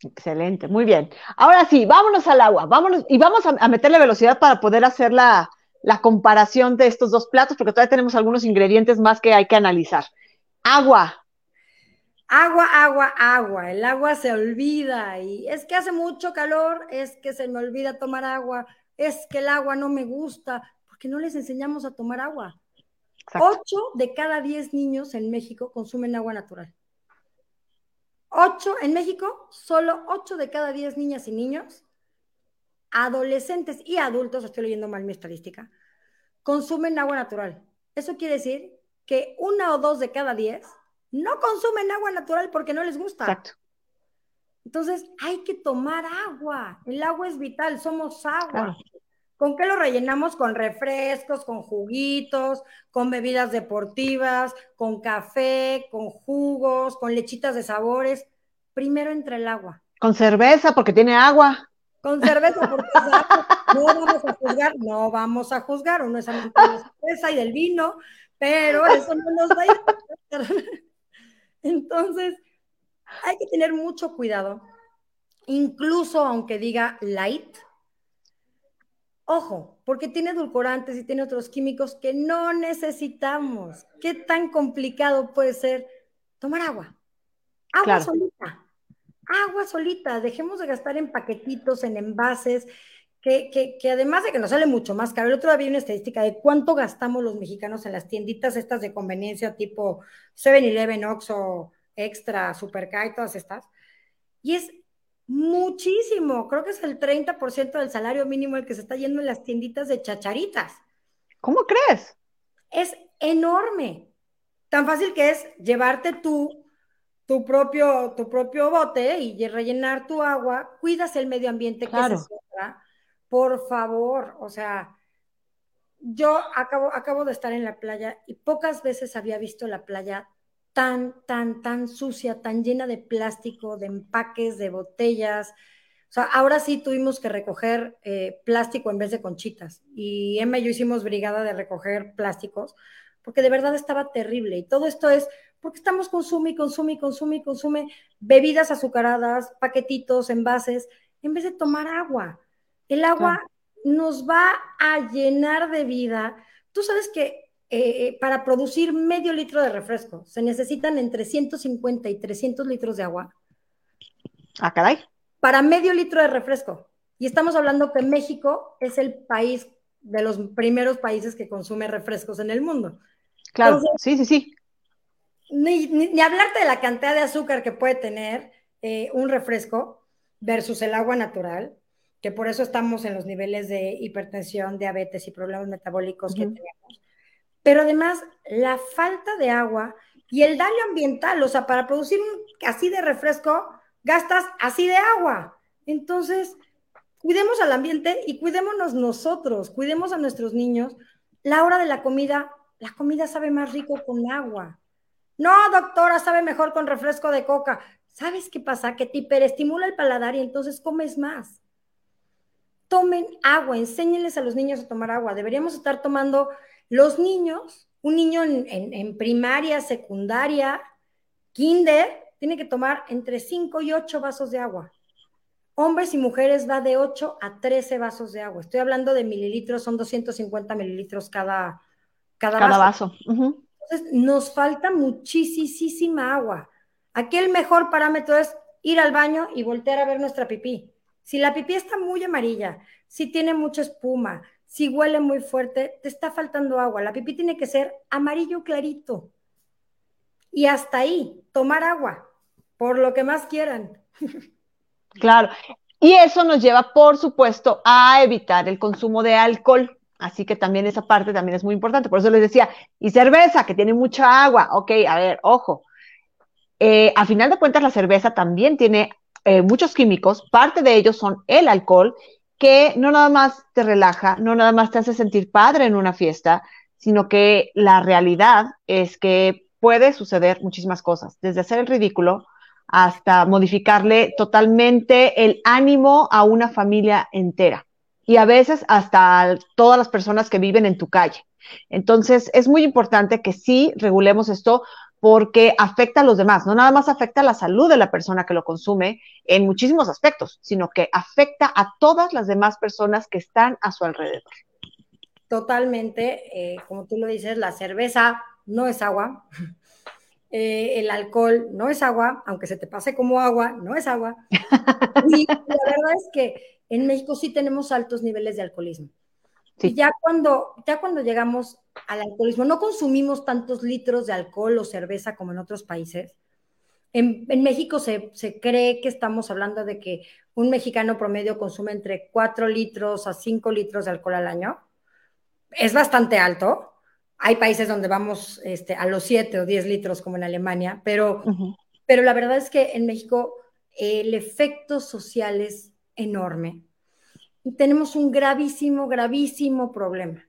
[SPEAKER 1] Excelente, muy bien. Ahora sí, vámonos al agua, vámonos y vamos a, meterle velocidad para poder hacer la, la, comparación de estos dos platos, porque todavía tenemos algunos ingredientes más que hay que analizar. Agua.
[SPEAKER 2] Agua, agua, agua. El agua se olvida y es que hace mucho calor, es que se me olvida tomar agua, es que el agua no me gusta, porque no les enseñamos a tomar agua. Ocho de cada diez niños en México consumen agua natural. Ocho, en México, solo ocho de cada diez niñas y niños, adolescentes y adultos, estoy leyendo mal mi estadística, consumen agua natural. Eso quiere decir que una o dos de cada diez no consumen agua natural porque no les gusta. Exacto. Entonces, hay que tomar agua. El agua es vital, somos agua. ¿Con qué lo rellenamos? Con refrescos, con juguitos, con bebidas deportivas, con café, con jugos, con lechitas de sabores. Primero entra el agua.
[SPEAKER 1] Con cerveza, porque tiene agua.
[SPEAKER 2] Con cerveza, porque no vamos a juzgar, no vamos a juzgar, uno es amante de la cerveza y del vino, pero eso no nos da. Entonces, hay que tener mucho cuidado, incluso aunque diga light, Ojo, porque tiene edulcorantes y tiene otros químicos que no necesitamos. ¿Qué tan complicado puede ser tomar agua? Agua solita. Agua solita. Dejemos de gastar en paquetitos, en envases, que, que, además de que nos sale mucho más caro. El otro día había una estadística de cuánto gastamos los mexicanos en las tienditas estas de conveniencia tipo 7-Eleven, Oxxo, Extra, Superca y todas estas. Y es Muchísimo, creo que es el 30% del salario mínimo el que se está yendo en las tienditas de chacharitas.
[SPEAKER 1] ¿Cómo crees?
[SPEAKER 2] Es enorme. Tan fácil que es llevarte tu, tu, propio, tu propio bote y rellenar tu agua. Cuidas el medio ambiente que se Por favor, o sea, yo acabo, acabo de estar en la playa y pocas veces había visto la playa tan, tan, tan sucia, tan llena de plástico, de empaques, de botellas. O sea, ahora sí tuvimos que recoger eh, plástico en vez de conchitas. Y Emma y yo hicimos brigada de recoger plásticos, porque de verdad estaba terrible. Y todo esto es porque estamos consume consume consume consume bebidas azucaradas, paquetitos, envases, en vez de tomar agua. El agua nos va a llenar de vida. Tú sabes que eh, eh, para producir medio litro de refresco se necesitan entre 150 y 300 litros de agua.
[SPEAKER 1] Ah, caray.
[SPEAKER 2] Para medio litro de refresco. Y estamos hablando que México es el país de los primeros países que consume refrescos en el mundo.
[SPEAKER 1] Claro, sí, sí, sí.
[SPEAKER 2] Ni, hablarte de la cantidad de azúcar que puede tener eh, un refresco versus el agua natural, que por eso estamos en los niveles de hipertensión, diabetes y problemas metabólicos que tenemos pero además la falta de agua y el daño ambiental, o sea, para producir un, así de refresco, gastas así de agua. Entonces, cuidemos al ambiente y cuidémonos nosotros, cuidemos a nuestros niños. La hora de la comida, la comida sabe más rico con agua. No, doctora, sabe mejor con refresco de coca. ¿Sabes qué pasa? Que te hiperestimula el paladar y entonces comes más. Tomen agua, enséñenles a los niños a tomar agua. Deberíamos estar tomando los niños, un niño en, primaria, secundaria, kinder, tiene que tomar entre 5 y 8 vasos de agua. Hombres y mujeres va de 8 a 13 vasos de agua. Estoy hablando de mililitros, son 250 mililitros cada, cada, vaso. Entonces, nos falta muchísima agua. Aquí el mejor parámetro es ir al baño y voltear a ver nuestra pipí. Si la pipí está muy amarilla, si tiene mucha espuma, si huele muy fuerte, te está faltando agua. La pipí tiene que ser amarillo clarito. Y hasta ahí, tomar agua, por lo que más quieran.
[SPEAKER 1] Claro. Y eso nos lleva, por supuesto, a evitar el consumo de alcohol. Así que también esa parte también es muy importante. Por eso les decía, y cerveza, que tiene mucha agua. Ok, a ver, ojo. Eh, a final de cuentas, la cerveza también tiene eh, muchos químicos. Parte de ellos son el alcohol que no nada más te relaja, no nada más te hace sentir padre en una fiesta, sino que la realidad es que puede suceder muchísimas cosas, desde hacer el ridículo hasta modificarle totalmente el ánimo a una familia entera y a veces hasta todas las personas que viven en tu calle. Entonces, es muy importante que sí regulemos esto porque afecta a los demás, no nada más afecta a la salud de la persona que lo consume en muchísimos aspectos, sino que afecta a todas las demás personas que están a su alrededor.
[SPEAKER 2] Totalmente, eh, como tú lo dices, la cerveza no es agua, eh, el alcohol no es agua, aunque se te pase como agua, no es agua. Y la verdad es que en México sí tenemos altos niveles de alcoholismo. Y ya cuando, ya cuando llegamos al alcoholismo, no consumimos tantos litros de alcohol o cerveza como en otros países. En, México se, cree que estamos hablando de que un mexicano promedio consume entre 4 litros a 5 litros de alcohol al año. Es bastante alto. Hay países donde vamos este, a los 7 o 10 litros, como en Alemania, pero, pero la verdad es que en México el efecto social es enorme tenemos un gravísimo, gravísimo problema.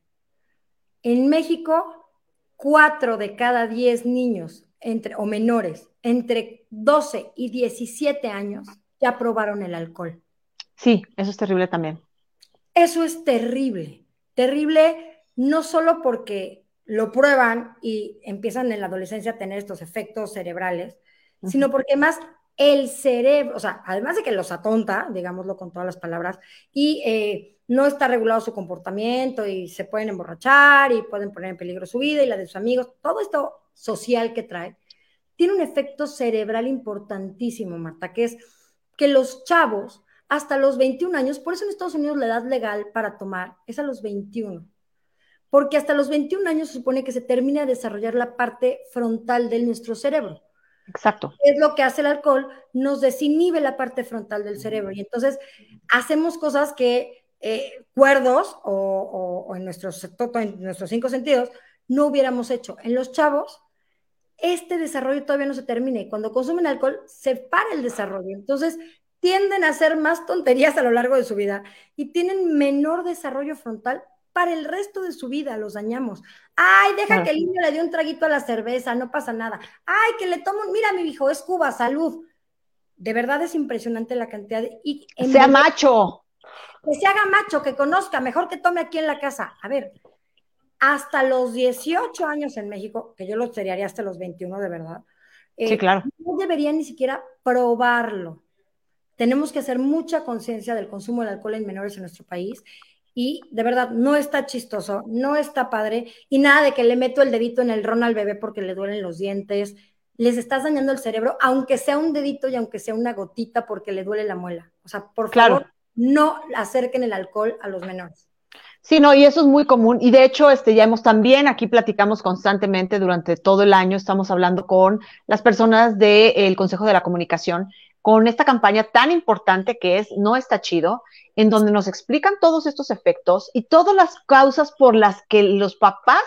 [SPEAKER 2] En México, cuatro de cada diez niños entre, o menores entre 12 y 17 años ya probaron el alcohol.
[SPEAKER 1] Sí, eso es terrible también.
[SPEAKER 2] Eso es terrible. Terrible no solo porque lo prueban y empiezan en la adolescencia a tener estos efectos cerebrales, sino porque más el cerebro, o sea, además de que los atonta, digámoslo con todas las palabras, y eh, no está regulado su comportamiento y se pueden emborrachar y pueden poner en peligro su vida y la de sus amigos, todo esto social que trae, tiene un efecto cerebral importantísimo, Marta, que es que los chavos hasta los 21 años, por eso en Estados Unidos la edad legal para tomar es a los 21, porque hasta los 21 años se supone que se termina de desarrollar la parte frontal de nuestro cerebro.
[SPEAKER 1] Exacto.
[SPEAKER 2] Es lo que hace el alcohol, nos desinhibe la parte frontal del cerebro y entonces hacemos cosas que eh, cuerdos o, en, nuestros, en nuestros cinco sentidos no hubiéramos hecho. En los chavos, este desarrollo todavía no se termina y cuando consumen alcohol se para el desarrollo. Entonces tienden a hacer más tonterías a lo largo de su vida y tienen menor desarrollo frontal para el resto de su vida, los dañamos. Ay, deja que el niño le dé un traguito a la cerveza, no pasa nada. Ay, que le tomo, mira mi hijo, es Cuba, salud. De verdad es impresionante la cantidad de... Y
[SPEAKER 1] sea macho.
[SPEAKER 2] Que se haga macho, que conozca, mejor que tome aquí en la casa. A ver, hasta los 18 años en México, que yo lo seriaría hasta los 21 de verdad.
[SPEAKER 1] sí, eh, claro.
[SPEAKER 2] No deberían ni siquiera probarlo. Tenemos que hacer mucha conciencia del consumo del alcohol en menores en nuestro país y de verdad no está chistoso, no está padre y nada de que le meto el dedito en el ron al bebé porque le duelen los dientes. Les estás dañando el cerebro, aunque sea un dedito y aunque sea una gotita porque le duele la muela. O sea, por favor, no acerquen el alcohol a los menores.
[SPEAKER 1] Sí, no, y eso es muy común. Y de hecho, este, ya hemos también, aquí platicamos constantemente durante todo el año, estamos hablando con las personas del Consejo de la Comunicación con esta campaña tan importante que es No está chido, en donde nos explican todos estos efectos y todas las causas por las que los papás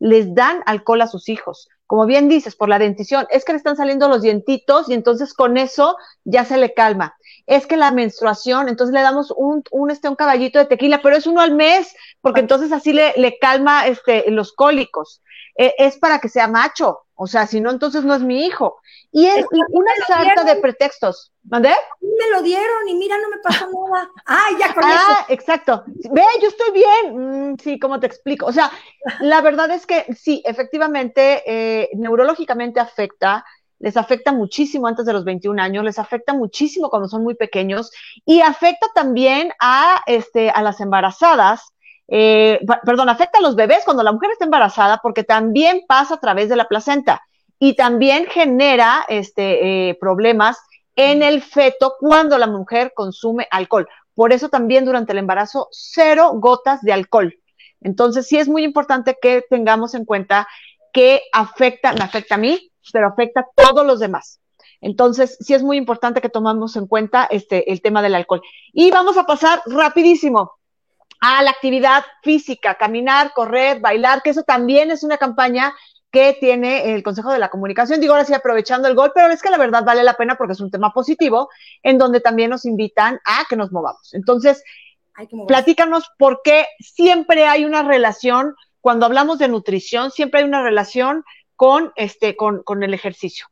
[SPEAKER 1] les dan alcohol a sus hijos. Como bien dices, por la dentición, es que le están saliendo los dientitos y entonces con eso ya se le calma. Es que la menstruación, entonces le damos un, un, este, un caballito de tequila, pero es uno al mes, porque entonces así le, le calma este, los cólicos. E, es para que sea macho, o sea, si no, entonces no es mi hijo. Y es, una sarta de pretextos. ¿Mandé?
[SPEAKER 2] Me lo dieron y mira, no me pasó nada. Ay, ya con
[SPEAKER 1] ah, exacto. Ve, yo estoy bien. Mm, sí, ¿cómo te explico? O sea, la verdad es que sí, efectivamente, eh, neurológicamente afecta, les afecta muchísimo antes de los 21 años, les afecta muchísimo cuando son muy pequeños y afecta también a, este, a las embarazadas eh, perdón, afecta a los bebés cuando la mujer está embarazada porque también pasa a través de la placenta y también genera este, eh, problemas en el feto cuando la mujer consume alcohol. Por eso también durante el embarazo, cero gotas de alcohol. Entonces, sí es muy importante que tengamos en cuenta que afecta, me afecta a mí, pero afecta a todos los demás. Entonces, sí es muy importante que tomemos en cuenta este, el tema del alcohol. Y vamos a pasar rapidísimo a la actividad física, caminar, correr, bailar, que eso también es una campaña que tiene el Consejo de la Comunicación. Digo ahora sí aprovechando el gol, pero es que la verdad vale la pena porque es un tema positivo en donde también nos invitan a que nos movamos. Entonces, platícanos por qué siempre hay una relación, cuando hablamos de nutrición, siempre hay una relación con, este, con, con el ejercicio.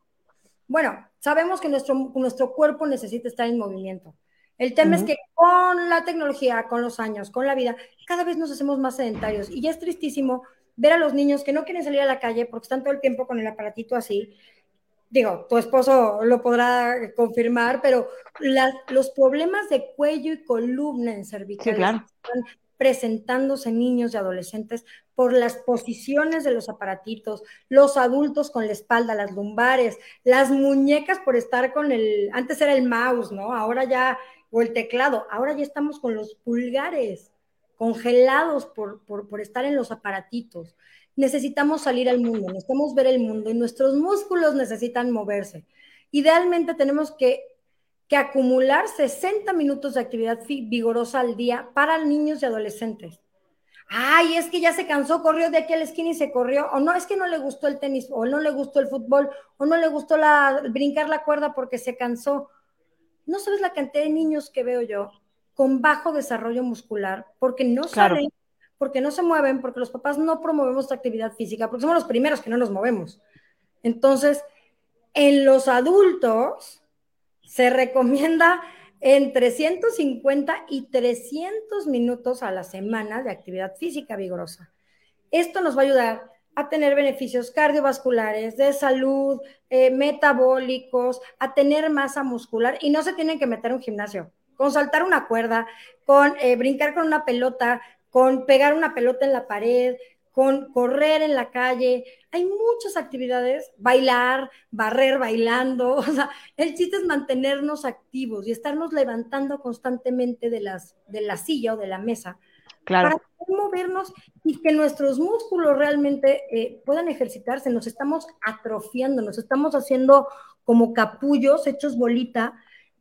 [SPEAKER 2] Bueno, sabemos que nuestro, nuestro cuerpo necesita estar en movimiento. El tema es que con la tecnología, con los años, con la vida, cada vez nos hacemos más sedentarios y ya es tristísimo ver a los niños que no quieren salir a la calle porque están todo el tiempo con el aparatito así. Digo, tu esposo lo podrá confirmar, pero los problemas de cuello y columna en cervicales están presentándose niños y adolescentes por las posiciones de los aparatitos, los adultos con la espalda, las lumbares, las muñecas por estar con el, antes era el mouse, ¿no? Ahora ya, o el teclado, ahora ya estamos con los pulgares congelados por, por, estar en los aparatitos. Necesitamos salir al mundo, necesitamos ver el mundo y nuestros músculos necesitan moverse. Idealmente tenemos que, que acumular 60 minutos de actividad vigorosa al día para niños y adolescentes. Ay, es que ya se cansó, corrió de aquí a la esquina y se corrió, o no, es que no le gustó el tenis, o no le gustó el fútbol, o no le gustó la, brincar la cuerda porque se cansó. No sabes la cantidad de niños que veo yo con bajo desarrollo muscular, porque no salen, porque no se mueven, porque los papás no promovemos actividad física, porque somos los primeros que no nos movemos. Entonces, en los adultos se recomienda entre 150 y 300 minutos a la semana de actividad física vigorosa. Esto nos va a ayudar a tener beneficios cardiovasculares, de salud, eh, metabólicos, a tener masa muscular y no se tienen que meter a un gimnasio con saltar una cuerda, con eh, brincar con una pelota, con pegar una pelota en la pared, con correr en la calle. Hay muchas actividades, bailar, barrer bailando. O sea, el chiste es mantenernos activos y estarnos levantando constantemente de, las, de la silla o de la mesa. Para movernos y que nuestros músculos realmente eh, puedan ejercitarse. Nos estamos atrofiando, nos estamos haciendo como capullos hechos bolita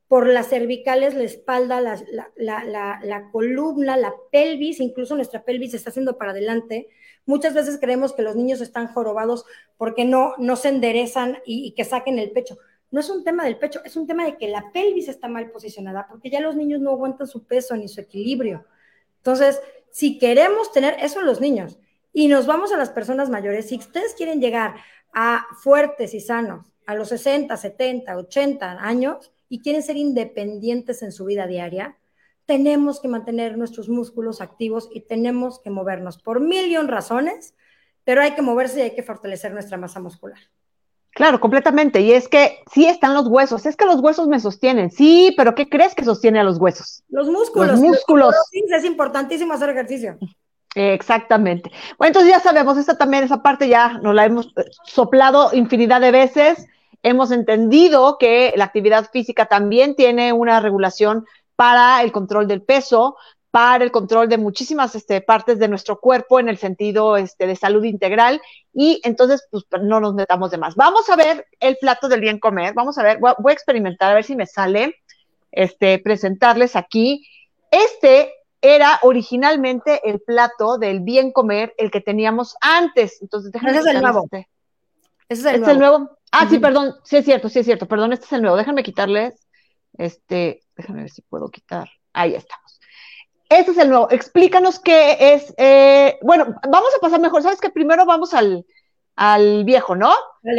[SPEAKER 2] por las cervicales, la espalda, la, columna, la pelvis, incluso nuestra pelvis se está haciendo para adelante. Muchas veces creemos que los niños están jorobados porque no, no se enderezan y, que saquen el pecho. No es un tema del pecho, es un tema de que la pelvis está mal posicionada, porque ya los niños no aguantan su peso ni su equilibrio. Entonces, si queremos tener eso en los niños y nos vamos a las personas mayores, si ustedes quieren llegar a fuertes y sanos a los 60, 70, 80 años, y quieren ser independientes en su vida diaria, tenemos que mantener nuestros músculos activos y tenemos que movernos por millón razones, pero hay que moverse y hay que fortalecer nuestra masa muscular.
[SPEAKER 1] Claro, completamente. Y es que sí están los huesos. Es que los huesos me sostienen. Sí, pero ¿qué crees que sostiene a los huesos?
[SPEAKER 2] Los músculos.
[SPEAKER 1] Los músculos.
[SPEAKER 2] Es importantísimo hacer ejercicio.
[SPEAKER 1] Exactamente. Bueno, entonces ya sabemos, esta también, esa parte ya nos la hemos eh, soplado infinidad de veces hemos entendido que la actividad física también tiene una regulación para el control del peso, para el control de muchísimas este, partes de nuestro cuerpo en el sentido este, de salud integral y entonces pues no nos metamos de más. Vamos a ver el plato del bien comer, vamos a ver, voy a, experimentar a ver si me sale este, presentarles aquí. Este era originalmente el plato del bien comer, el que teníamos antes. Entonces,
[SPEAKER 2] déjenme Ese es el nuevo.
[SPEAKER 1] Este. Ese es el nuevo. Ah, sí, perdón, sí es cierto, sí es cierto, perdón, este es el nuevo. Déjenme quitarles, este, déjenme ver si puedo quitar. Ahí estamos. Este es el nuevo. Explícanos qué es, eh, bueno, vamos a pasar mejor, ¿sabes que Primero vamos al, al viejo, ¿no?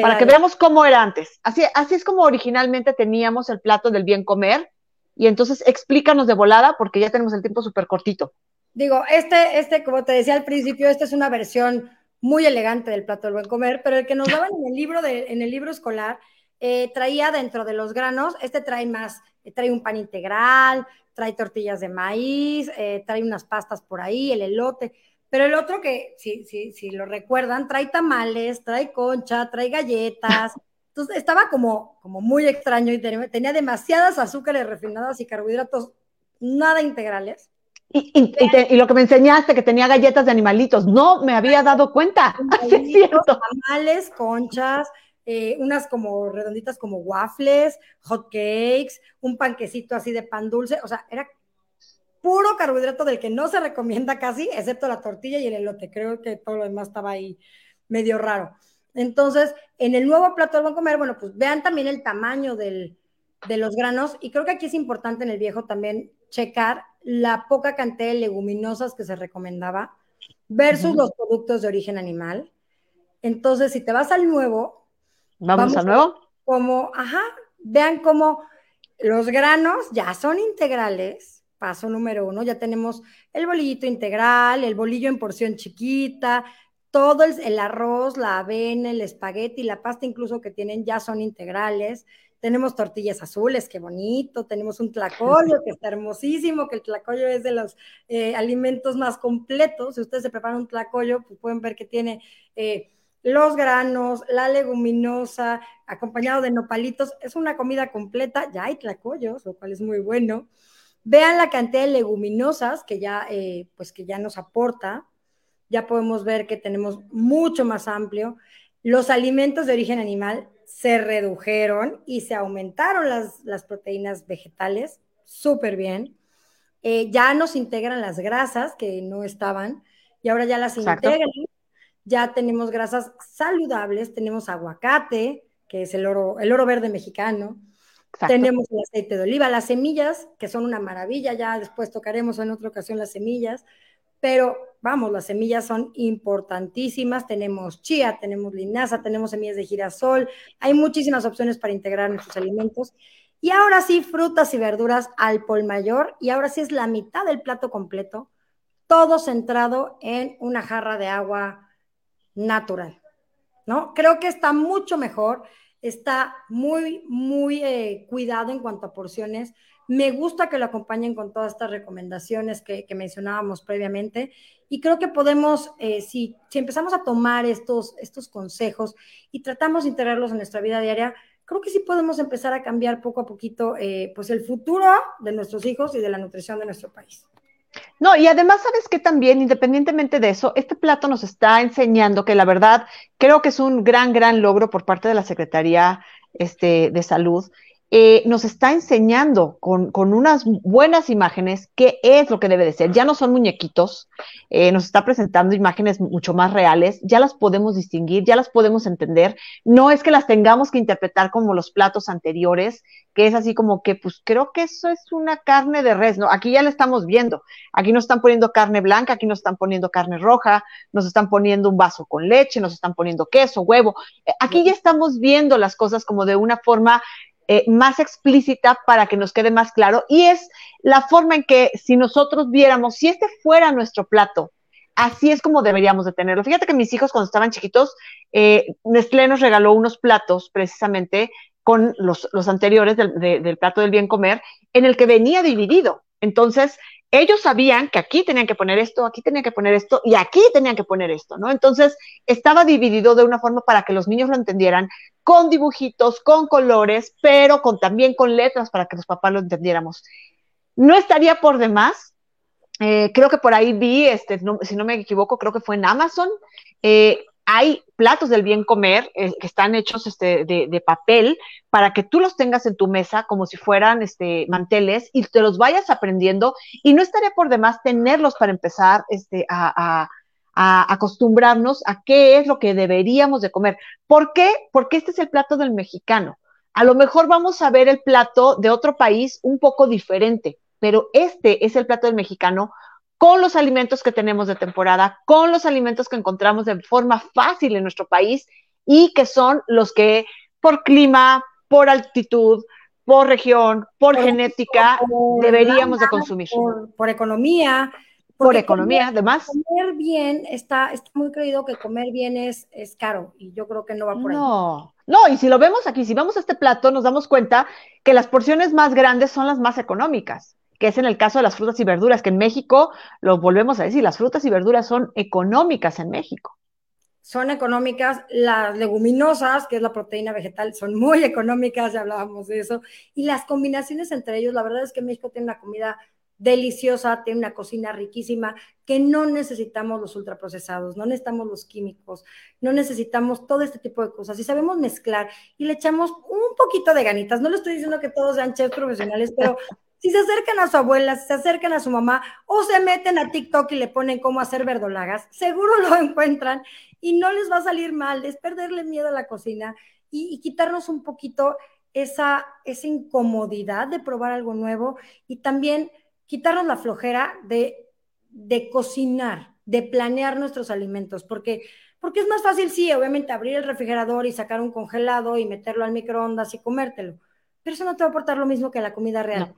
[SPEAKER 1] Para que veamos cómo era antes. Así, así es como originalmente teníamos el plato del bien comer. Y entonces explícanos de volada, porque ya tenemos el tiempo súper cortito.
[SPEAKER 2] Digo, este, este, como te decía al principio, esta es una versión muy elegante del plato del buen comer, pero el que nos daban en el libro, de, en el libro escolar eh, traía dentro de los granos, este trae más, eh, trae un pan integral, trae tortillas de maíz, eh, trae unas pastas por ahí, el elote, pero el otro que, si, si, si lo recuerdan, trae tamales, trae concha, trae galletas. Entonces estaba como, como muy extraño y tenía demasiadas azúcares refinadas y carbohidratos nada integrales.
[SPEAKER 1] Y, lo que me enseñaste, que tenía galletas de animalitos, no me había dado cuenta.
[SPEAKER 2] es cierto. Tamales, conchas, eh, unas como redonditas como waffles, hot cakes, un panquecito así de pan dulce, o sea, era puro carbohidrato del que no se recomienda casi, excepto la tortilla y el elote. Creo que todo lo demás estaba ahí medio raro. Entonces, en el nuevo plato del buen comer, bueno, pues vean también el tamaño de los granos y creo que aquí es importante en el viejo también checar la poca cantidad de leguminosas que se recomendaba versus los productos de origen animal. Entonces, si te vas al nuevo,
[SPEAKER 1] vamos, al nuevo.
[SPEAKER 2] Como, ajá, vean cómo los granos ya son integrales, paso número uno, ya tenemos el bolillito integral, el bolillo en porción chiquita, todo el, arroz, la avena, el espagueti, la pasta incluso que tienen ya son integrales. Tenemos tortillas azules, qué bonito. Tenemos un tlacoyo que está hermosísimo, que el tlacoyo es de los eh, alimentos más completos. Si ustedes se preparan un tlacoyo, pues pueden ver que tiene eh, los granos, la leguminosa, acompañado de nopalitos. Es una comida completa. Ya hay tlacoyos, lo cual es muy bueno. Vean la cantidad de leguminosas que ya, eh, pues que ya nos aporta. Ya podemos ver que tenemos mucho más amplio. Los alimentos de origen animal se redujeron y se aumentaron las, proteínas vegetales, súper bien. Eh, ya nos integran las grasas que no estaban y ahora ya las integran. Ya tenemos grasas saludables, tenemos aguacate, que es el oro, el oro verde mexicano, tenemos el aceite de oliva, las semillas, que son una maravilla, ya después tocaremos en otra ocasión las semillas, pero vamos, las semillas son importantísimas, tenemos chía, tenemos linaza, tenemos semillas de girasol, hay muchísimas opciones para integrar nuestros alimentos. Y ahora sí, frutas y verduras al pol mayor, y ahora sí es la mitad del plato completo, todo centrado en una jarra de agua natural, ¿no? Creo que está mucho mejor está muy, muy eh, cuidado en cuanto a porciones. Me gusta que lo acompañen con todas estas recomendaciones que, mencionábamos previamente y creo que podemos, eh, si, si, empezamos a tomar estos, estos consejos y tratamos de integrarlos en nuestra vida diaria, creo que sí podemos empezar a cambiar poco a poquito eh, pues el futuro de nuestros hijos y de la nutrición de nuestro país.
[SPEAKER 1] No, y además sabes que también, independientemente de eso, este plato nos está enseñando que la verdad creo que es un gran, gran logro por parte de la Secretaría este, de Salud eh, nos está enseñando con, unas buenas imágenes qué es lo que debe de ser. Ya no son muñequitos, eh, nos está presentando imágenes mucho más reales, ya las podemos distinguir, ya las podemos entender. No es que las tengamos que interpretar como los platos anteriores, que es así como que, pues creo que eso es una carne de res, ¿no? Aquí ya la estamos viendo. Aquí nos están poniendo carne blanca, aquí nos están poniendo carne roja, nos están poniendo un vaso con leche, nos están poniendo queso, huevo. Eh, aquí ya estamos viendo las cosas como de una forma eh, más explícita para que nos quede más claro. Y es la forma en que si nosotros viéramos, si este fuera nuestro plato, así es como deberíamos de tenerlo. Fíjate que mis hijos cuando estaban chiquitos, eh, Nestlé nos regaló unos platos precisamente con los, anteriores del plato del bien comer, en el que venía dividido. Entonces, ellos sabían que aquí tenían que poner esto, aquí tenían que poner esto y aquí tenían que poner esto, ¿no? Entonces estaba dividido de una forma para que los niños lo entendieran, con dibujitos, con colores, pero con, también con letras para que los papás lo entendiéramos. No estaría por demás. Eh, creo que por ahí vi, este, si no me equivoco, creo que fue en Amazon, eh, hay platos del bien comer eh, que están hechos este, de, papel para que tú los tengas en tu mesa como si fueran este, manteles y te los vayas aprendiendo y no estaría por demás tenerlos para empezar este, a, acostumbrarnos a qué es lo que deberíamos de comer. ¿Por qué? Porque este es el plato del mexicano. A lo mejor vamos a ver el plato de otro país un poco diferente, pero este es el plato del mexicano con los alimentos que tenemos de temporada, con los alimentos que encontramos de forma fácil en nuestro país y que son los que por clima, por altitud, por región, por, genética, deberíamos de consumir.
[SPEAKER 2] Por, economía.
[SPEAKER 1] Por economía, además.
[SPEAKER 2] Comer bien, está, está muy creído que comer bien es, es caro y yo creo que no va por ahí.
[SPEAKER 1] No, no, y si lo vemos aquí, si vemos este plato, nos damos cuenta que las porciones más grandes son las más económicas que es en el caso de las frutas y verduras, que en México, lo volvemos a decir, las frutas y verduras son económicas en México.
[SPEAKER 2] son económicas, las leguminosas, que es la proteína vegetal, son muy económicas, ya hablábamos de eso, y las combinaciones entre ellos, la verdad es que México tiene una comida deliciosa, tiene una cocina riquísima, que no necesitamos los ultraprocesados, no necesitamos los químicos, no necesitamos todo este tipo de cosas. Y sabemos mezclar y le echamos un poquito de ganitas. No le estoy diciendo que todos sean chefs profesionales, pero si se acercan a su abuela, si se acercan a su mamá o se meten a TikTok y le ponen cómo hacer verdolagas, seguro lo encuentran y no les va a salir mal, es perderle miedo a la cocina y, quitarnos un poquito esa, esa incomodidad de probar algo nuevo y también quitarnos la flojera de, de cocinar, de planear nuestros alimentos, porque, porque es más fácil, sí, obviamente abrir el refrigerador y sacar un congelado y meterlo al microondas y comértelo, pero eso no te va a aportar lo mismo que la comida real.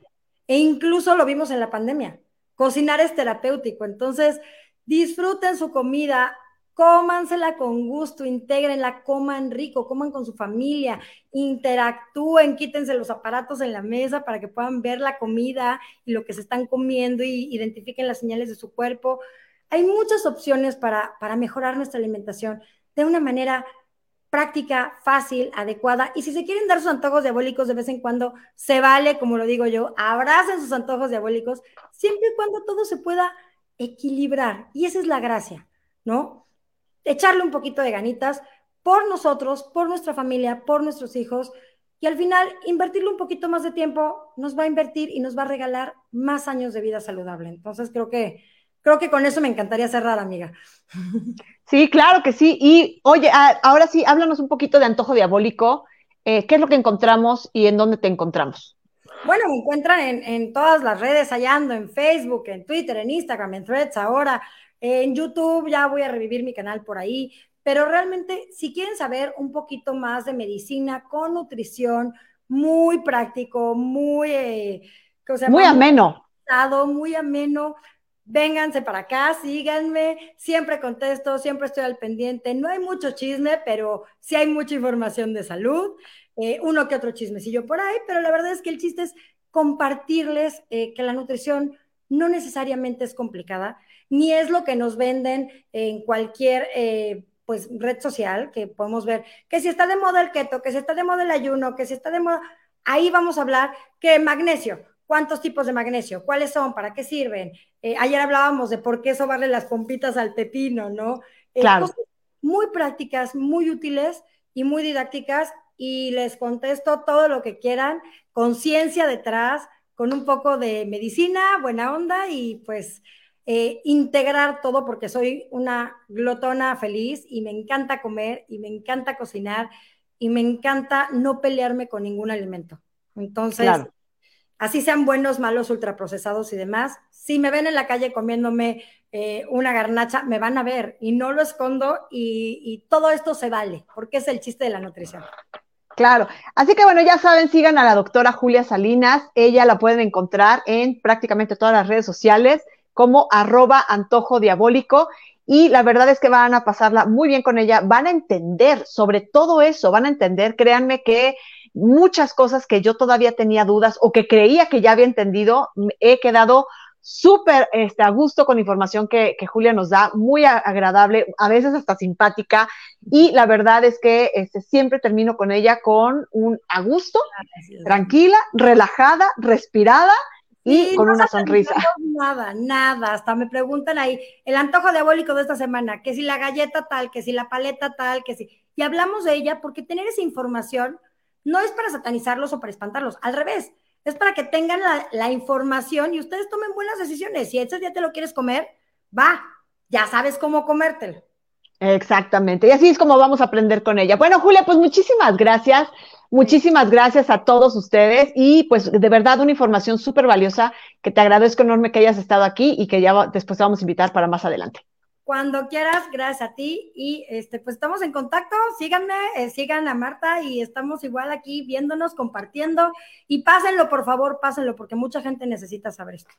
[SPEAKER 2] E incluso lo vimos en la pandemia. Cocinar es terapéutico, entonces disfruten su comida, cómansela con gusto, integrenla, coman rico, coman con su familia, interactúen, quítense los aparatos en la mesa para que puedan ver la comida y lo que se están comiendo y identifiquen las señales de su cuerpo. Hay muchas opciones para, para mejorar nuestra alimentación de una manera práctica, fácil, adecuada. Y si se quieren dar sus antojos diabólicos de vez en cuando, se vale, como lo digo yo, abracen sus antojos diabólicos, siempre y cuando todo se pueda equilibrar. Y esa es la gracia, ¿no? echarle un poquito de ganitas por nosotros, por nuestra familia, por nuestros hijos. Y al final, invertirle un poquito más de tiempo nos va a invertir y nos va a regalar más años de vida saludable. Entonces, creo que, creo que con eso me encantaría cerrar, amiga.
[SPEAKER 1] Sí, claro que sí. Y oye, ahora sí, háblanos un poquito de antojo diabólico. Eh, ¿Qué es lo que encontramos y en dónde te encontramos?
[SPEAKER 2] Bueno, me encuentran en, en todas las redes, hallando en Facebook, en Twitter, en Instagram, en Threads ahora. En YouTube ya voy a revivir mi canal por ahí, pero realmente si quieren saber un poquito más de medicina con nutrición, muy práctico, muy... Eh,
[SPEAKER 1] muy ameno.
[SPEAKER 2] Muy ameno. Vénganse para acá, síganme, siempre contesto, siempre estoy al pendiente. No hay mucho chisme, pero sí hay mucha información de salud, eh, uno que otro chismecillo por ahí, pero la verdad es que el chiste es compartirles eh, que la nutrición no necesariamente es complicada ni es lo que nos venden en cualquier eh, pues, red social, que podemos ver que si está de moda el keto, que si está de moda el ayuno, que si está de moda, ahí vamos a hablar que magnesio, cuántos tipos de magnesio, cuáles son, para qué sirven. Eh, ayer hablábamos de por qué sobarle las pompitas al pepino, ¿no?
[SPEAKER 1] Eh, claro.
[SPEAKER 2] muy prácticas, muy útiles y muy didácticas y les contesto todo lo que quieran, conciencia detrás, con un poco de medicina, buena onda y pues eh, integrar todo porque soy una glotona feliz y me encanta comer y me encanta cocinar y me encanta no pelearme con ningún alimento. Entonces, así sean buenos, malos, ultraprocesados y demás, si me ven en la calle comiéndome eh, una garnacha, me van a ver y no lo escondo y, y todo esto se vale porque es el chiste de la nutrición.
[SPEAKER 1] Claro, así que bueno, ya saben, sigan a la doctora Julia Salinas, ella la pueden encontrar en prácticamente todas las redes sociales como arroba antojo diabólico. Y la verdad es que van a pasarla muy bien con ella, van a entender sobre todo eso, van a entender, créanme que muchas cosas que yo todavía tenía dudas o que creía que ya había entendido, he quedado súper este, a gusto con la información que, Julia nos da, muy agradable, a veces hasta simpática, y la verdad es que este, siempre termino con ella con un a gusto, tranquila, relajada, respirada, y con una sonrisa.
[SPEAKER 2] Nada, nada, hasta me preguntan ahí, el antojo diabólico de esta semana, que si la galleta tal, que si la paleta tal, que si... Y hablamos de ella porque tener esa información no es para satanizarlos o para espantarlos, al revés, es para que tengan la, información y ustedes tomen buenas decisiones. Si ese día te lo quieres comer, va, ya sabes cómo comértelo.
[SPEAKER 1] Exactamente, y así es como vamos a aprender con ella. Bueno, Julia, pues muchísimas gracias. Muchísimas gracias a todos ustedes y pues de verdad una información súper valiosa que te agradezco enorme que hayas estado aquí y que ya después te vamos a invitar para más adelante.
[SPEAKER 2] Cuando quieras, gracias a ti y este pues estamos en contacto, síganme, eh, sigan a Marta y estamos igual aquí viéndonos, compartiendo y pásenlo por favor, pásenlo porque mucha gente necesita saber esto.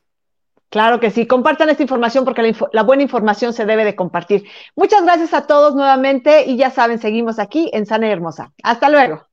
[SPEAKER 1] Claro que sí, compartan esta información porque la, buena información se debe de compartir. Muchas gracias a todos nuevamente y ya saben, seguimos aquí en Sana y Hermosa. Hasta luego.